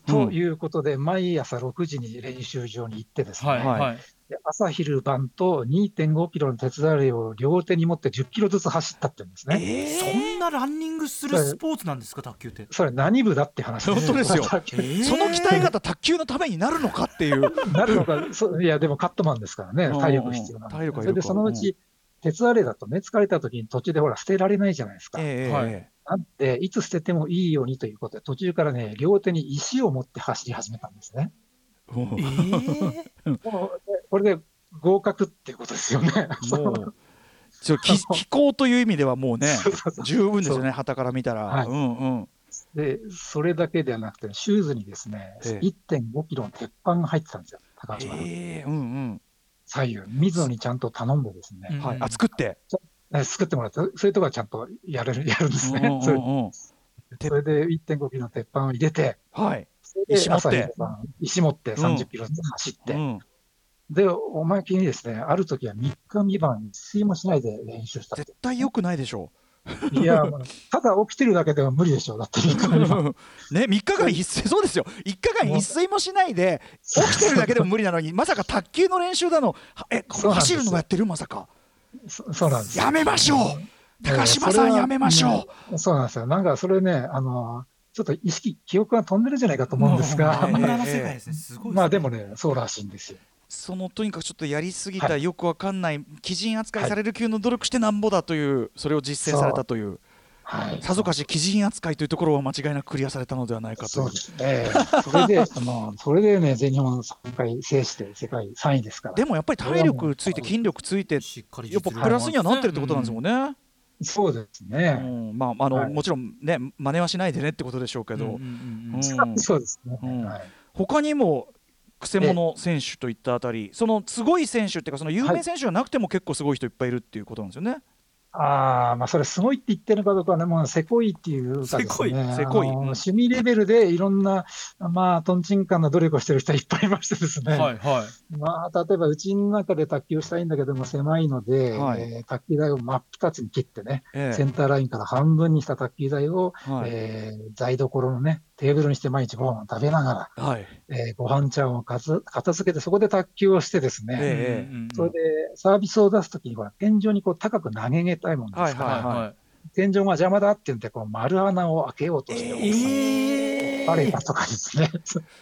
ということで、毎朝6時に練習場に行ってですね、はいはい朝昼晩と2.5キロの鉄アレイを両手に持って10キロずつ走ったって言うんですね。えそんなランニングするスポーツなんですか卓球って？それ何部だって話。本当ですよ。さっきーその鍛え方卓球のためになるのかっていう。なるのか、そいや、でもカットマンですからね、体力必要なんで。それでそのうち、鉄アレイだとね、疲れた時に途中でほら、捨てられないじゃないですか。ええはい。えなんで、いつ捨ててもいいようにということで、途中からね、両手に石を持って走り始めたんですね。えもうえー。もうこれで合格っていうことですよね。もう気気候という意味ではもうね 十分ですよね旗から見たら。はい。うんうん。で、それだけではなくて、シューズにですね、ええ。1.5キロの鉄板が入ってたんですよ、高橋は。ええうんうん。左右、水野にちゃんと頼んでですね、うん。はいあ作って？え作ってもらって、そういうとこはちゃんとやれるやるんですうん ね。それで1.5キロの鉄板を入れて、はい石持って。石持って30キロ走って、うん。で、おまけにですね、ある時は3日三晩一睡もしないで練習した絶対良くないでしょ。いや、ただ起きてるだけでは無理でしょ。う。だって3日三晩。ね3日間一睡そうですよ。3日間一睡もしないで起きてるだけでも無理なのにまさか卓球の練習だの。はえ走るのもやってるまさか。そそうなんですよ。やめましょう。高島さんやめましょう。そうなんですよ。なんかそれね、あの、ちょっと意識、記憶が飛んでるんじゃないかと思うんですが、まあでもね、そうらしいんですよ。そのとにかくちょっとやりすぎた、はいよくわかんない基人扱いされる級の努力してなんぼだというそれを実践されたというはい。さぞかし基人扱いというところは間違いなくクリアされたのではないかとそうですね。それで、あの、それでね、全日本3回制して世界3位ですから。でもやっぱり体力ついて筋力ついてしっかりやっぱプラスにはなってるってことなんですもんね、そうですうね。ん。まああの、はい。もちろんね真似はしないでねってことでしょうけど、そうですね。うん。はい。他にもくせ者選手といったあたりそのすごい選手っていうかその有名選手じゃなくても結構すごい人いっぱいいるっていうことなんですよね。ああ、まあ、それすごいって言ってるのかどうかはね、もうせこいっていうかね、せこいせこい。趣味レベルでいろんな、まあ、とんちんかんな努力をしてる人はいっぱいいましてですね、はいはい。まあ、例えばうちの中で卓球をしたいんだけども狭いので、はい。えー卓球台を真っ二つに切ってね、ええ。センターラインから半分にした卓球台を、はい。えー台所のね、テーブルにして毎日ご飯を食べながはい。ら、えーご飯茶碗をかつ片付けて、そこで卓球をしてですね、ええうんうんうん。それでサービスを出すときにほら、天井にこう高く投げげたいもんですから、はいはいはい。天井が邪魔だって言って、こう丸穴を開けようとして、えバレたとかですね、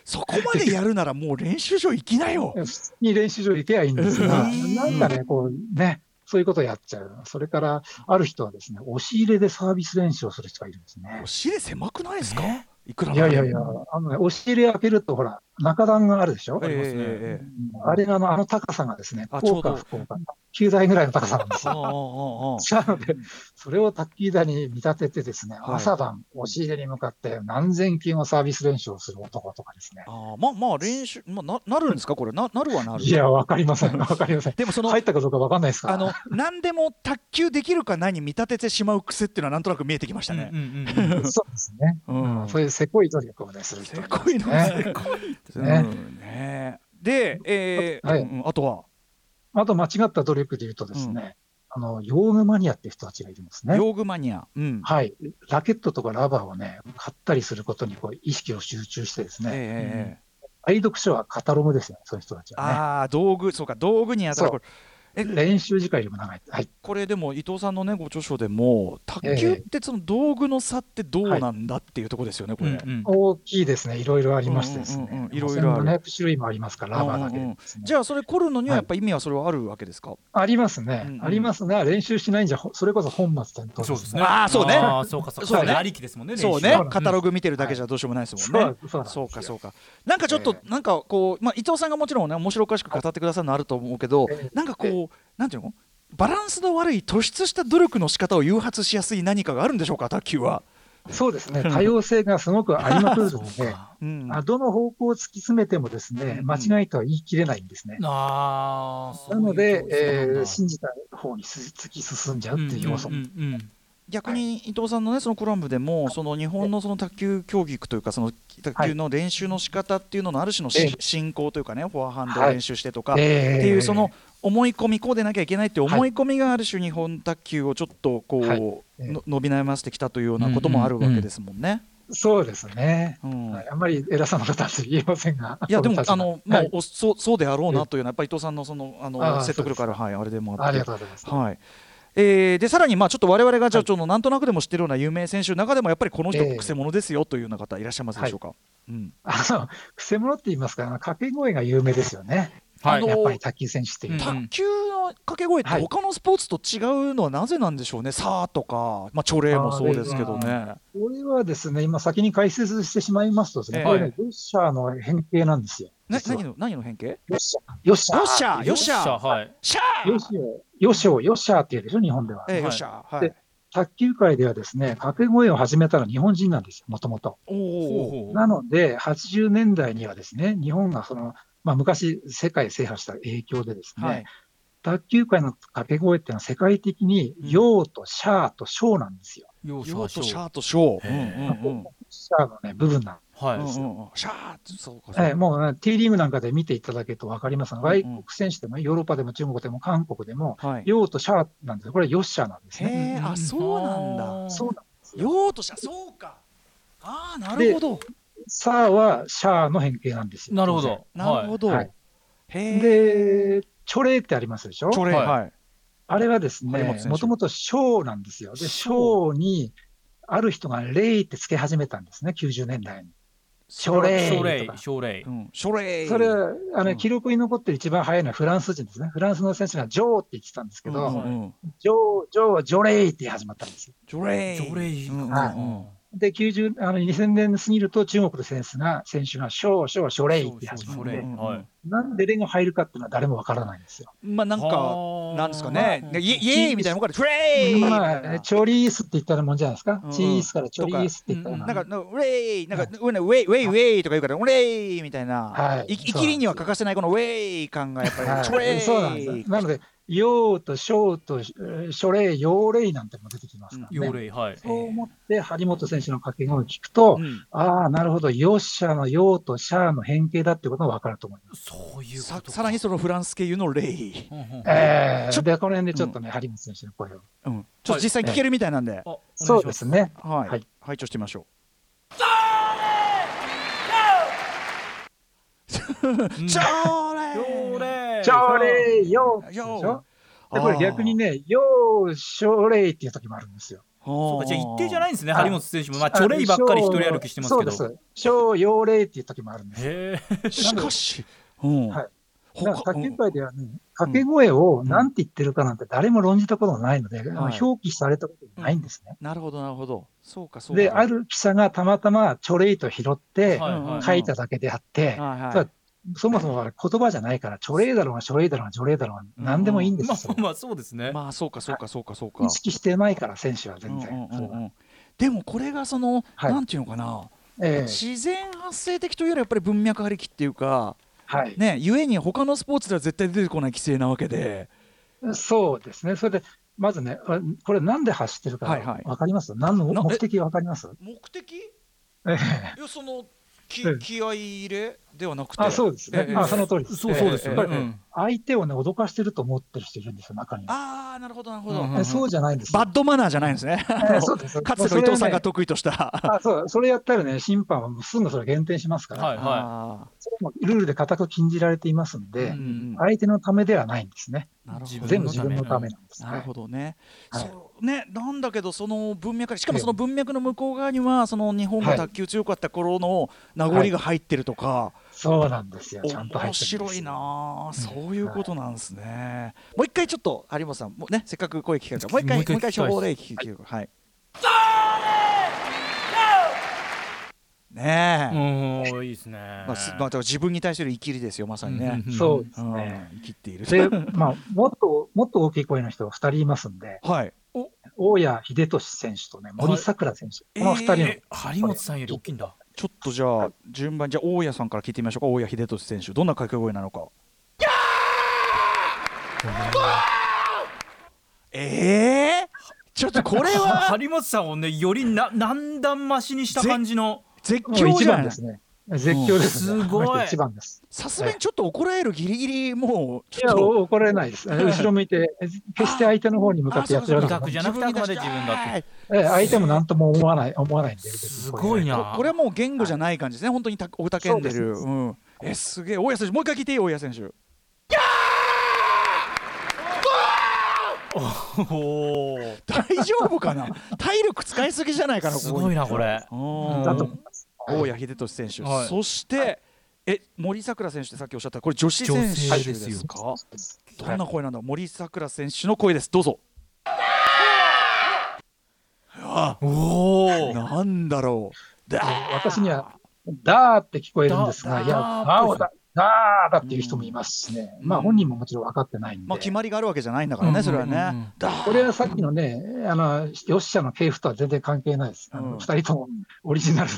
そこまでやるならもう練習場行きなよ。普通に練習場行けばいいんですが、えーなんかね、こうね、そういうことをやっちゃう。それから、ある人はですね、押し入れでサービス練習をする人がいるんですね。お。尻狭くないですか？いくらいやいやいや、あのね、押し入れ開けると、ほら、中段があるでしょ、ええりますねええええ。あれがあのあの高さがですね、福岡、福岡、9台ぐらいの高さなんですよ。ああああなので、それを卓球台に見立ててですね、はい。朝晩、押し入れに向かって何千球もサービス練習をする男とかですね。ああまあまあ練習、まあ、ななるんですか？これ。ななるはなる。いや、わかりません。わかりません。でもその入ったかどうかわかんないですから。あの何でも卓球できるか何に見立ててしまう癖っていうのはなんとなく見えてきましたね。そうですね。うん。うん。そういうせこい努力をね、する人せがこいのねせこいね。うん。ね。で、えーはい。あとは、あと間違った努力で言うとですね、あの、用具マニアっていう人たちがいるんですね。用具マニア、うん。はい。ラケットとかラバーをね、買ったりすることにこう意識を集中してですええね、ええ愛読書はカタログですよね、そういう人たちはね。ああ道具そうか道具に当たる練習時間よりも長い。はい。これでも伊藤さんのねご著書でも卓球ってその道具の差ってどうなんだっていうところですよねこれ、うんうん。大きいですね。いろいろありましてですね。うんうんうんいろいろある。1700種類もありますから、ラバーだけでですね。じゃあそれ凝るのにはやっぱ意味はそれはあるわけですか、ありますね、うんうん。ありますが、練習しないんじゃ、ほそれこそ本末転倒そうですね。あーそうね。あー。そうかそうか。そうね。ありきですもんねそうね。カタログ見てるだけじゃどうしようもないですもんね、そうかそうか。なんかちょっと、えなんかこう、まあ、伊藤さんがもちろんね面白おかしく語ってくださるのあると思うけど、ええ。なんかこう、なんていうの？バランスの悪い突出した努力の仕方を誘発しやすい何かがあるんでしょうか？卓球は、そうですね、多様性がすごくありまくるので、うん、あどの方向を突き詰めてもですね、うん。間違いとは言い切れないんですね。あーなので、そういうえー信じた方にす突き進んじゃうっていう要素も。うんうんうんうん。逆に伊藤さんのねそのコラムでもその日本のその卓球競技というかその卓球の練習の仕方っていうののある種の進行というかねフォアハンドを練習してとか、えーっていうその思い込みこうでなきゃいけないっていう思い込みがある種日本卓球をちょっとこう、はい。ええの伸び悩ませてきたというようなこともあるわけですもんね。そうですね、うん。はい。あんまり偉そうなことは言えませんが。いやでもそあの、まあはい。おそうそうであろうなというのはやっぱり伊藤さんのそのあの説得力あるはいあれでもあって。ありがとうございます。はい。えーでさらにまあちょっと我々がじゃあちょっとなんとなくでも知ってるような有名選手の中でもやっぱりこの人ええ。くせ者ですよというような方いらっしゃいますでしょうか？うんあの、くせ者って言いますか、掛け声が有名ですよね。はい。あのやっぱり卓球選手っていう。卓球の掛け声ってはい。他のスポーツと違うのはなぜなんでしょうね、さあとか、まあ、チョレーもそうですけどね。これはですね、今先に解説してしまいますとですね、ええこれね、ヨッシャーの変形なんですよ。な何の何の変形？ヨッシャー。ヨッシャー。よっしゃよっしゃはい。シャー。ヨシオ、ヨシオ、ヨッシャーって言うでしょ、日本では。ええはい。よっしゃはい。で卓球界ではですね、掛け声を始めたのは日本人なんですよ、もともと。なので、80年代にはですね、日本がその、まあ、昔、世界制覇した影響でですね、はい。卓球界の掛け声っていうのは世界的に、うん。ヨーとシャーとショーなんですよ。ヨーとシャはーとショー。へうんうんうん。シャーのね、部分なんはい、うんうんうん。シャーそうかそうか。ええもうね、T リーグなんかで見ていただけると分かります外国選手でも、ヨーロッパでも中国でも韓国でも、はい。ヨーとシャーなんですよ。これはヨッシャーなんですね。へえあそうなんだ。そうなんですよ。ヨーとシャーそうか。ああなるほどサーはシャーの変形なんですよ。なるほど。なるほど。はい。で、チョレイってありますでしょ？チョレ。イはい。はいあれはですねもともとショーなんですよ。で、ショー。に、ある人がレイってつけ始めたんですね、90年代に。ショレイ奨励とか。奨励うんショレイそれは、あの、うん。記録に残ってる一番早いのはフランス人ですね。フランスの選手がジョーって言ってたんですけど、うんうんジョー、ジョーはジョレイって始まったんですよ。ジョレイ奨励うんうんはいうんで、90、あの、2000年過ぎると中国の選手が、選手がショー、ショー、ショレイって始まって、なんでレが入るかっていうのは誰もわからないんですよ。まあなんかはあ。なんですかね。まあイエーイみたいなもんからトレイ。まあ、チョリースって言ったらもんじゃないですか。うん。チースからチョリースって言ったら。なんか、なんかウェイ、なんか、ウェイ、ウェイ、ウェイ、ウェイとか言うから、ウェイみたいな、はい。い生きりには欠かせないこのウェイ感がやっぱり、はい。トレイ。そうなんですよ。なので、ヨーとショーとえーショレイ、ヨーレイなんても出てきますから奨ね。励はい。そう思って、張本選手の掛け声を聞くと、うん。ああ、なるほど、ヨッシャーのヨーとシャーの変形だっていうことが分かると思います。そういうことか。ささらにそのフランス経由のレイ、うんうんうんちょえー、で、この辺でちょっとね、張本選手の声を。うん、ちょっと実際聞けるみたいなんで、あお願いそうですね。はい、はい。拝聴してみましょう。んう。チョレ奨励ショレイ、ヨーでしヨょで、これ逆にね、ヨー、ショレイっていう時もあるんですよ。そうかじゃあ一定じゃないんですね。あ。張本選手も。まあチョレイばっかり一人歩きしてますけど。そうです。ショー、ヨーレイっていう時もあるんですしかし、うん。はい。から卓球界ではね、掛け声を何て言ってるかなんて誰も論じたことがないので、あのはい。表記されたことがないんですね。なるほど、なるほど。そうか、そうか。で、ある記者がたまたまチョレイと拾って書いただけであって、はいはいそもそもあれ言葉じゃないから、チョレイだろうが、チョレイだろうが、チョレイだろうが、何でもいいんですよ。まあまあそうですね。まあ、そうか、そうか、そうか、そうか。意。識してないから、選手は全うんうん然。それはうん。うんでもこれがその、はい。なんていうのかな、ええ。自然発生的というよりやっぱり文脈ありきっていうか、はい。ね、ゆえに他のスポーツでは絶対出てこない規制なわけで、そうですね。それで、まずね、あこれなんで走ってるかはいはい。わかります？何のな目的わかります？目的？いえ。えやそのきええ。気合い入れではなくて。あ、そうですね。え。え。あ、その通りです。そうそうですよね。相手をね、脅かしてると思ってる人いるんですよ、中には。ああなるほどなるほど、そうじゃないんです。よ。バッドマナーじゃないんですね。えーそうです。かつての伊藤さんが得意とした、あそうそれやったらね、審判はもうすぐそれ減点しますから、はいはあそれもルールで固く禁じられていますんうん相手のためではないんですね。なるほど。自全部自分のためなんです。なるほどね、はい。そうねなんだけどその文脈しかもその文脈の向こう側にはその日本が卓球強かった頃の名残が入ってるとか、そうなんですよ。おちゃんと入面白いなあ、そういうことなんですね、もう一回ちょっと有本さんもうねせっかく声聞けるからもう一回もう一回処方例聞きはい。ねえ、うんいいですね。まあすまあ、自分に対する生きりですよまさにね、んそうですうん。ね。生きっている。で、まあ、もっと、もっと大きい声の人が2人いますんで、はい大谷秀俊選手とね、森さくら選手、いこの2人の、え張本さんより大きいんだ。ちょっとじゃあ順番じゃあ大谷さんから聞いてみましょうか。大谷秀俊選手。どんな掛け声なのか。ええちょっとこれは張本さんをねよりな何段増しにした感じの絶叫じゃない番ですね。絶叫ですね。うんすごい。一番です。さすがにちょっと怒られるギリギリもういや、ちょっと。お怒られないです。後ろ向いて、決して相手の方に向かってやってるわけじゃなくてあくまで自分だって。ええ相手も何とも思わない、思わないんで。すごいこな。これはもう言語じゃない感じですね、本当にたおたけんでる。え、すげえ、大谷選手、もう一回聞いていい、大谷選手。おー！大丈夫かな？体力使いすぎじゃないかな、すごいなこれ。うん。だと思います。大谷秀俊選手、はい。そして、え森さくら選手ってさっきおっしゃった、これ女子選手でですかどんな声なんだ、森さくら選手の声です、どうぞ。あおおなんだろう。だ私には、ダーって聞こえるんですが、いや、ダーダー。をだあーだっていう人もいますしね、まあ本人ももちろん分かってないんで、まあ、決まりがあるわけじゃないんだからね、それはうんうんうんね。だこれはさっきのね、あの、ヨッシャの系譜とは全然関係ないです。あうんの二、人ともオリジナル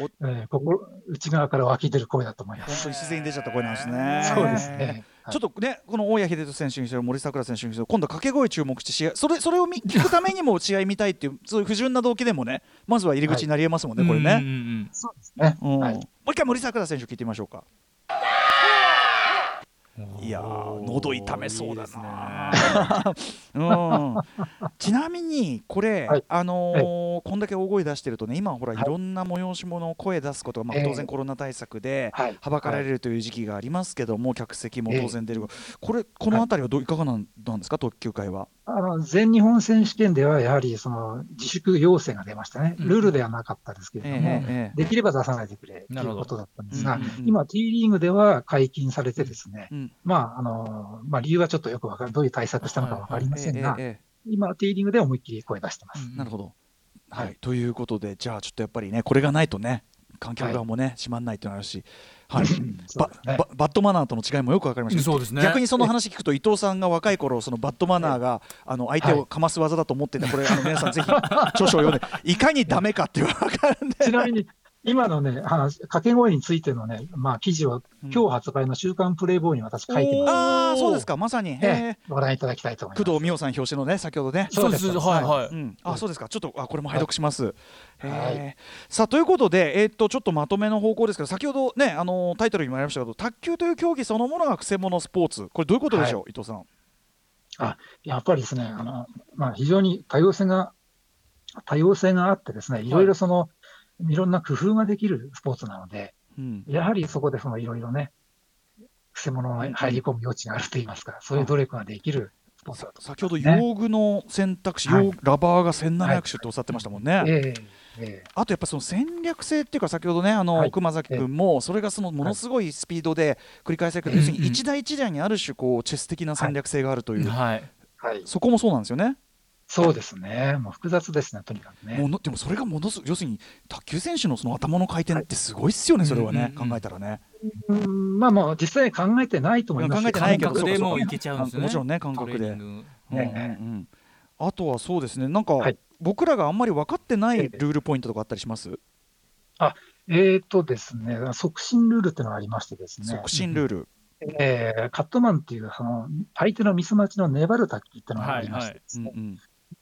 お、えー、心内側から湧き出る声だと思います。本当に自然に出ちゃった声なんですね。そうですね。ちょっとね、この大谷秀人選手にしろ、森桜選手にしろ、今度は掛け声注目して試合、それそれを見聞くためにも試合見たいっていう、そういう不純な動機でもね、まずは入り口になりえますもんね、これね。うんうんうんそうですね。うんはいもう一回森桜選手聞いてみましょうか。いやー喉痛めそうだな、うん、ちなみにこれ、はい。あのーこんだけ大声出してるとね今ほらはい。いろんな催し物を声出すことが、まあ、ええ当然コロナ対策ではい。はばかられるという時期がありますけども、客席も当然出る、これこの辺りはどういかがなんですか？特急会は。あの全日本選手権ではやはりその自粛要請が出ましたね、うんルールではなかったですけれども、ええできれば出さないでくれとないうことだったんですが、今、T リーグでは解禁されて、ですね、うん。まああのまあ、理由はちょっとよくわかる、どういう対策したのか分かりませんが、今、T リーグでは思いっきり声出してます。えなるほど、ははい。いということでじゃあちょっとやっぱりねこれがないとね観客側もね、閉まんないっていうのあるし、はい。バッドマナーとの違いもよく分かりました、そうですね。逆にその話聞くと伊藤さんが若い頃そのバッドマナーがあの相手をかます技だと思っててこれあの皆さんぜひ著書を読んでいかにダメかって分かるんで。ちなみに、今のね、話、掛け声についてのね、まあ、記事を、うん。今日発売の週刊プレイボーイに私書いてます。ああそうですかまさに。へえええ。ご覧いただきたいと思います。工藤美桜さん表紙のね先ほどね。そうです。はいはい、うん、あそうですか。ちょっとあこれも拝読します、はい。さあということで、えーっとちょっとまとめの方向ですけど先ほどねあのタイトルにもありましたけど卓球という競技そのものがくせ者スポーツ。これどういうことでしょう、伊藤さん。やっぱりですね、あの、まあ、非常に多様性が、多様性があってですね、いろいろその、い、ろんな工夫ができるスポーツなので、うん。やはりそこでそのいろいろね、くせ者が入り込む余地があるといいますか、そういう努力ができるスポーツだと先ほどね。用具の選択肢、はい。用ラバーが1700種っておっしゃってましたもんね、ええええ。あとやっぱその戦略性っていうか先ほどねあの、はい。熊崎君もそれがそのものすごいスピードで繰り返される。けど、はい要するに一台一台にある種こうチェス的な戦略性があるという、はい。はい、そこもそうなんですよね。そうですね、もう複雑ですね、とにかくね。ものでもそれがものす要するに卓球選手のその頭の回転ってすごいっすよね、それはね、うんうん。うん考えたらね。うんまあまあ、実際考えてないと思います考えてないけど感覚でも。ういけちゃうんですね。もちろんね感覚で。あとはそうですねなんか、はい。僕らがあんまり分かってないええ。ルールポイントとかあったりします、えーとですね、促進ルールっていうのがありましてですね、促進ルール、えーカットマンっていうその相手のミスマチの粘る卓球っていうのがありましてですね、うんうん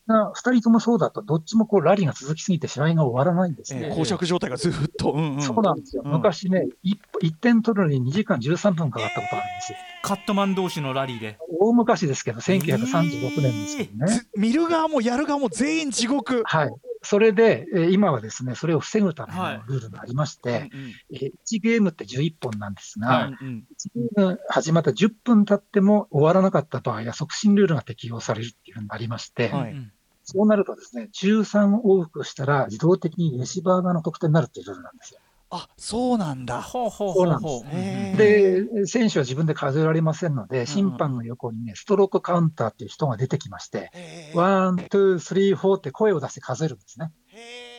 が2人ともそうだと、どっちもこうラリーが続きすぎて試合が終わらないんですね。ええ膠着状態がずっと、うんうん。そうなんですよ、うん。昔ね1、1点取るのに2時間13分かかったことがあるんですよ。カットマン同士のラリーで。大昔ですけど、1936年ですけどね。ず見る側もやる側も全員地獄、はい。それで、えー今はですね、それを防ぐためはい。のルールがありまして、うんえー1ゲームって11本なんですが、はい。うんうん。1ゲーム始まった10分経っても終わらなかった場合は促進ルールが適用されるっていうのがありまして、はい。うんそうなるとですね、13往復したら自動的にレシバー側の得点になるっていうルールなんですよ。あそうなんだ。ほうほうほうほう。で、選手は自分で数えられませんので、審判の横にね、ストロークカウンターっていう人が出てきまして、one, two, three, four って声を出して数えるんですね。へー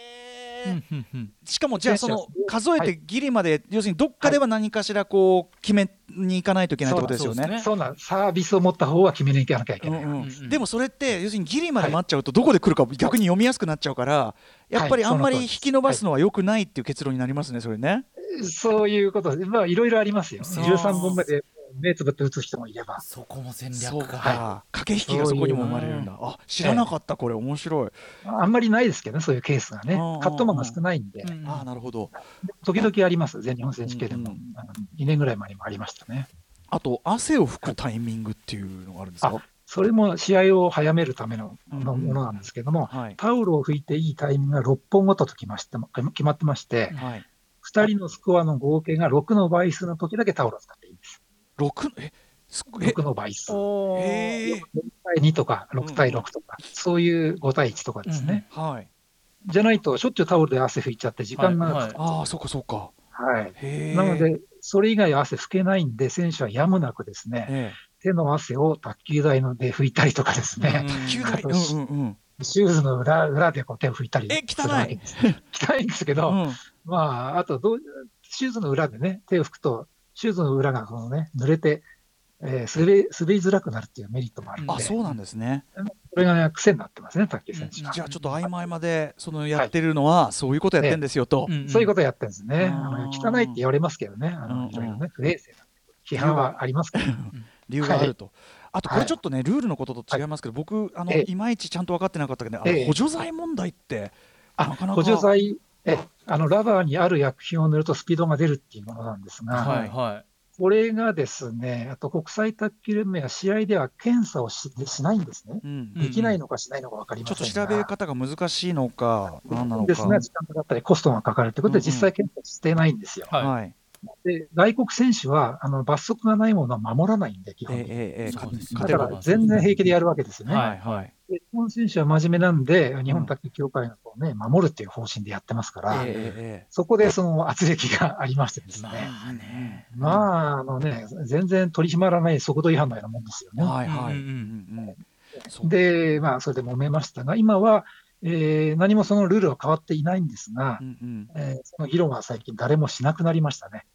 しかもじゃあその数えてギリまで、要するにどっかでは何かしらこう決めに行かないといけないってことですよね。そうですね。そうなんサービスを持った方は決めに行かなきゃいけない。うんうんうん。でもそれって要するにギリまで待っちゃうとどこで来るか逆に読みやすくなっちゃうからやっぱりあんまり引き伸ばすのは良くないっていう結論になりますねそれね。そういうことで、まあ、いろいろありますよ。そう。13本目で目つぶって打つ人もいれば。そこも戦略かか駆け引きがそこにも生まれるんだ。あ知らなかったこれ面白い。あんまりないですけどね、そういうケースがね。カットマンが少ないんで、うんああなるほど。時々あります、全日本選手権でも。うんうんあの2年ぐらい前にもありましたね。あと汗を拭くタイミングっていうのがあるんですか？それも試合を早めるためのものなんですけども、はいタオルを拭いていいタイミングが6本ごとと決まして決まってまして、はい。2人のスコアの合計が6の倍数の時だけタオルを使っていいんです。六えすえ？6の倍数。4おーへー対2とか、6対6とか、そういう5対1とかですね。はい。じゃないと、しょっちゅうタオルで汗拭いちゃって、時間がかかるああそうかそうか。はい。なので、それ以外は汗拭けないんで、選手はやむなくですね、え手の汗を卓球台ので拭いたりとかですね、え、卓球台。ううんんうんうん。シューズの裏裏でこう手を拭いたりえするわけです。汚いんですけど、うんまあ、あとどう、シューズの裏でね、手を拭くと、シューズの裏がこの、ね、濡れて、えー滑り滑りづらくなるっていうメリットもあるので、あそうなんですね。これが、ね、癖になってますね、卓球選手は。じゃあちょっと合間合間でそのやってるのはそういうことやってんですよと、うんそういうことやってるんですね。あの汚いって言われますけどね、あのいろいろね、不衛生な批判はありますけど、理由があると。あとこはいれちょっとね、ルールのことと違いますけど、僕あの、ええ。いまいちちゃんと分かってなかったけど、あのええ。補助剤問題ってあなかなか補助剤え、あのラバーにある薬品を塗るとスピードが出るっていうものなんですが、はいはいこれがですね、あと国際卓球連盟は試合では検査をししないんですね。うんうんできないのかしないのか分かりまちょっせんが、と調べ方が難しいのか、何なのか。ですね、時間かかったり、コストがかかるということで、うんうん実際検査してないんですよ。はいはい。で外国選手はあの罰則がないものは守らないんで、基ええ本的に。えええだから全然平気でやるわけですよね。はいはい。で日本選手は真面目なんで、日本卓球協会のこう、ね、守るっていう方針でやってますから、そこでその圧力がありましてですね、まあねまあ、あのね、全然取り締まらない速度違反のようなもんですよね。はいはい。ううんんうんうんそうで、まあ、それで揉めましたが、今は、えー何もそのルールは変わっていないんですがう、んうんえーその議論は最近誰もしなくなりましたね。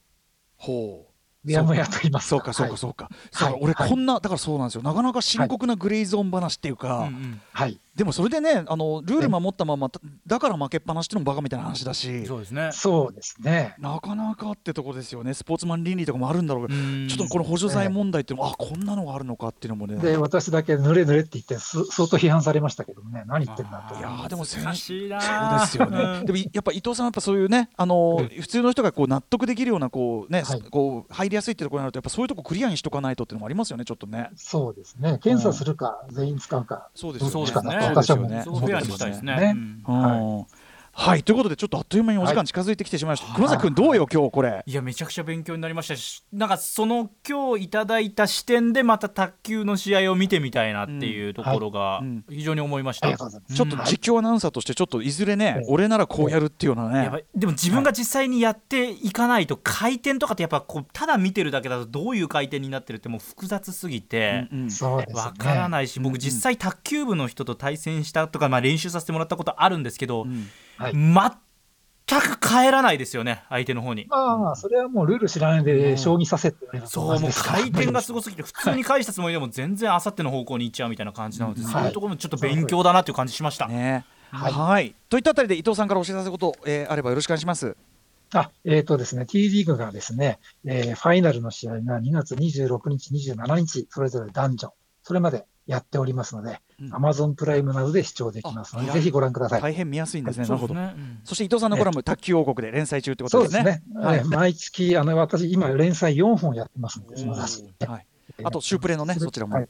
ほう。うやむやと言いますそうかそうかはいそうか。そう俺はいこんなだからそうなんですよ。なかなか深刻なグレーゾーン話っていうか。うんうんはい。でもそれでねあのルール守ったままただから負けっぱなしってのもバカみたいな話だしそうですねそうですね。なかなかってとこですよねスポーツマン倫理とかもあるんだろうけどうんちょっとこの補助剤問題っていうのもあこんなのがあるのかっていうのもねで、私だけ濡れ濡れって言って、す相当批判されましたけどもね、何言ってるんだと。いやーでも選手難しいなそうですよね。でもやっぱ伊藤さんはやっぱそういうねあの普通の人がこう納得できるようなこうね、はいこう入りやすいってところになるとやっぱそういうとこクリアにしとかないとっていうのもありますよねちょっとね。そうですね。検査するか、全員使うか。そうですよね。そうですね。フェアにしたいですね。ねうん。うんはいということでちょっとあっという間にお時間近づいてきてしまいました。はい。熊崎君どうよ今日これ？い。やめちゃくちゃ勉強になりましたしなんかその今日いただいた視点でまた卓球の試合を見てみたいなっていうところがうん。非常に思いました。ちょっと実況アナウンサーとしてちょっといずれね、はい俺ならこうやるっていうようなね。でも自分が実際にやっていかないと回転とかってやっぱこうただ見てるだけだとどういう回転になってるってもう複雑すぎてうんうん。そうですね。わからないし僕実際卓球部の人と対戦したとかまあ練習させてもらったことあるんですけどうんはい。全く帰らないですよね相手の方に。まあまあ、それはもうルール知らないで、将棋させってそうもう回転がすごすぎて普通に返したつもりでも全然あさっての方向に行っちゃうみたいな感じなので、はい。そういうところもちょっと勉強だなっていう感じしました。ね。は、はい。いといったあたりで伊藤さんからお知らせること、えーあればよろしくお願いします。あ、えっ、とですね、T リーグがですね、えーファイナルの試合が2月26日、27日、それぞれ男女、それまでやっておりますので、うん。Amazon プライムなどで視聴できますので、あぜひご覧ください。大変見やすいんですね。なるほど。そうですね。うん。そして伊藤さんのコラム、卓球王国で連載中ってことでね。そうですすね。はい。えー毎月、あの、私、今、連載4本やってますので、はい。あとシュープレのねそちらも。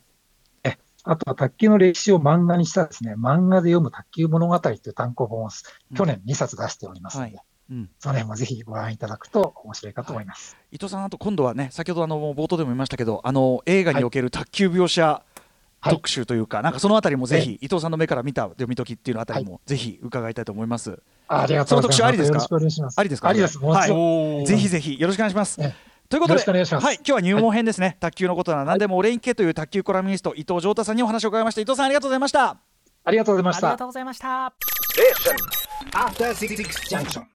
あとは卓球の歴史を漫画にしたですね、漫画で読む卓球物語という単行本を去年2冊出しておりますので、はい。うん。その辺もぜひご覧いただくと面白いかと思います。伊藤さん、あと今度はね、先ほどあの冒頭でも言いましたけど、あの映画における卓球描写はい特集というか、なんかそのあたりもぜひ、伊藤さんの目から見た読み解きっていうのあたりも、ぜひ伺いたいと思います。あありがとうございます。その特集ありですか？ありですか？ありです。もちろん。おーぜひぜひよろしくお願いします。えということで、はい、今日は入門編ですね、卓球のことなら何でも俺に聞けという卓球コラムニスト、伊藤浄太さんにお話を伺いました。伊藤さん、ありがとうございました。ありがとうございましたありが。とうございました。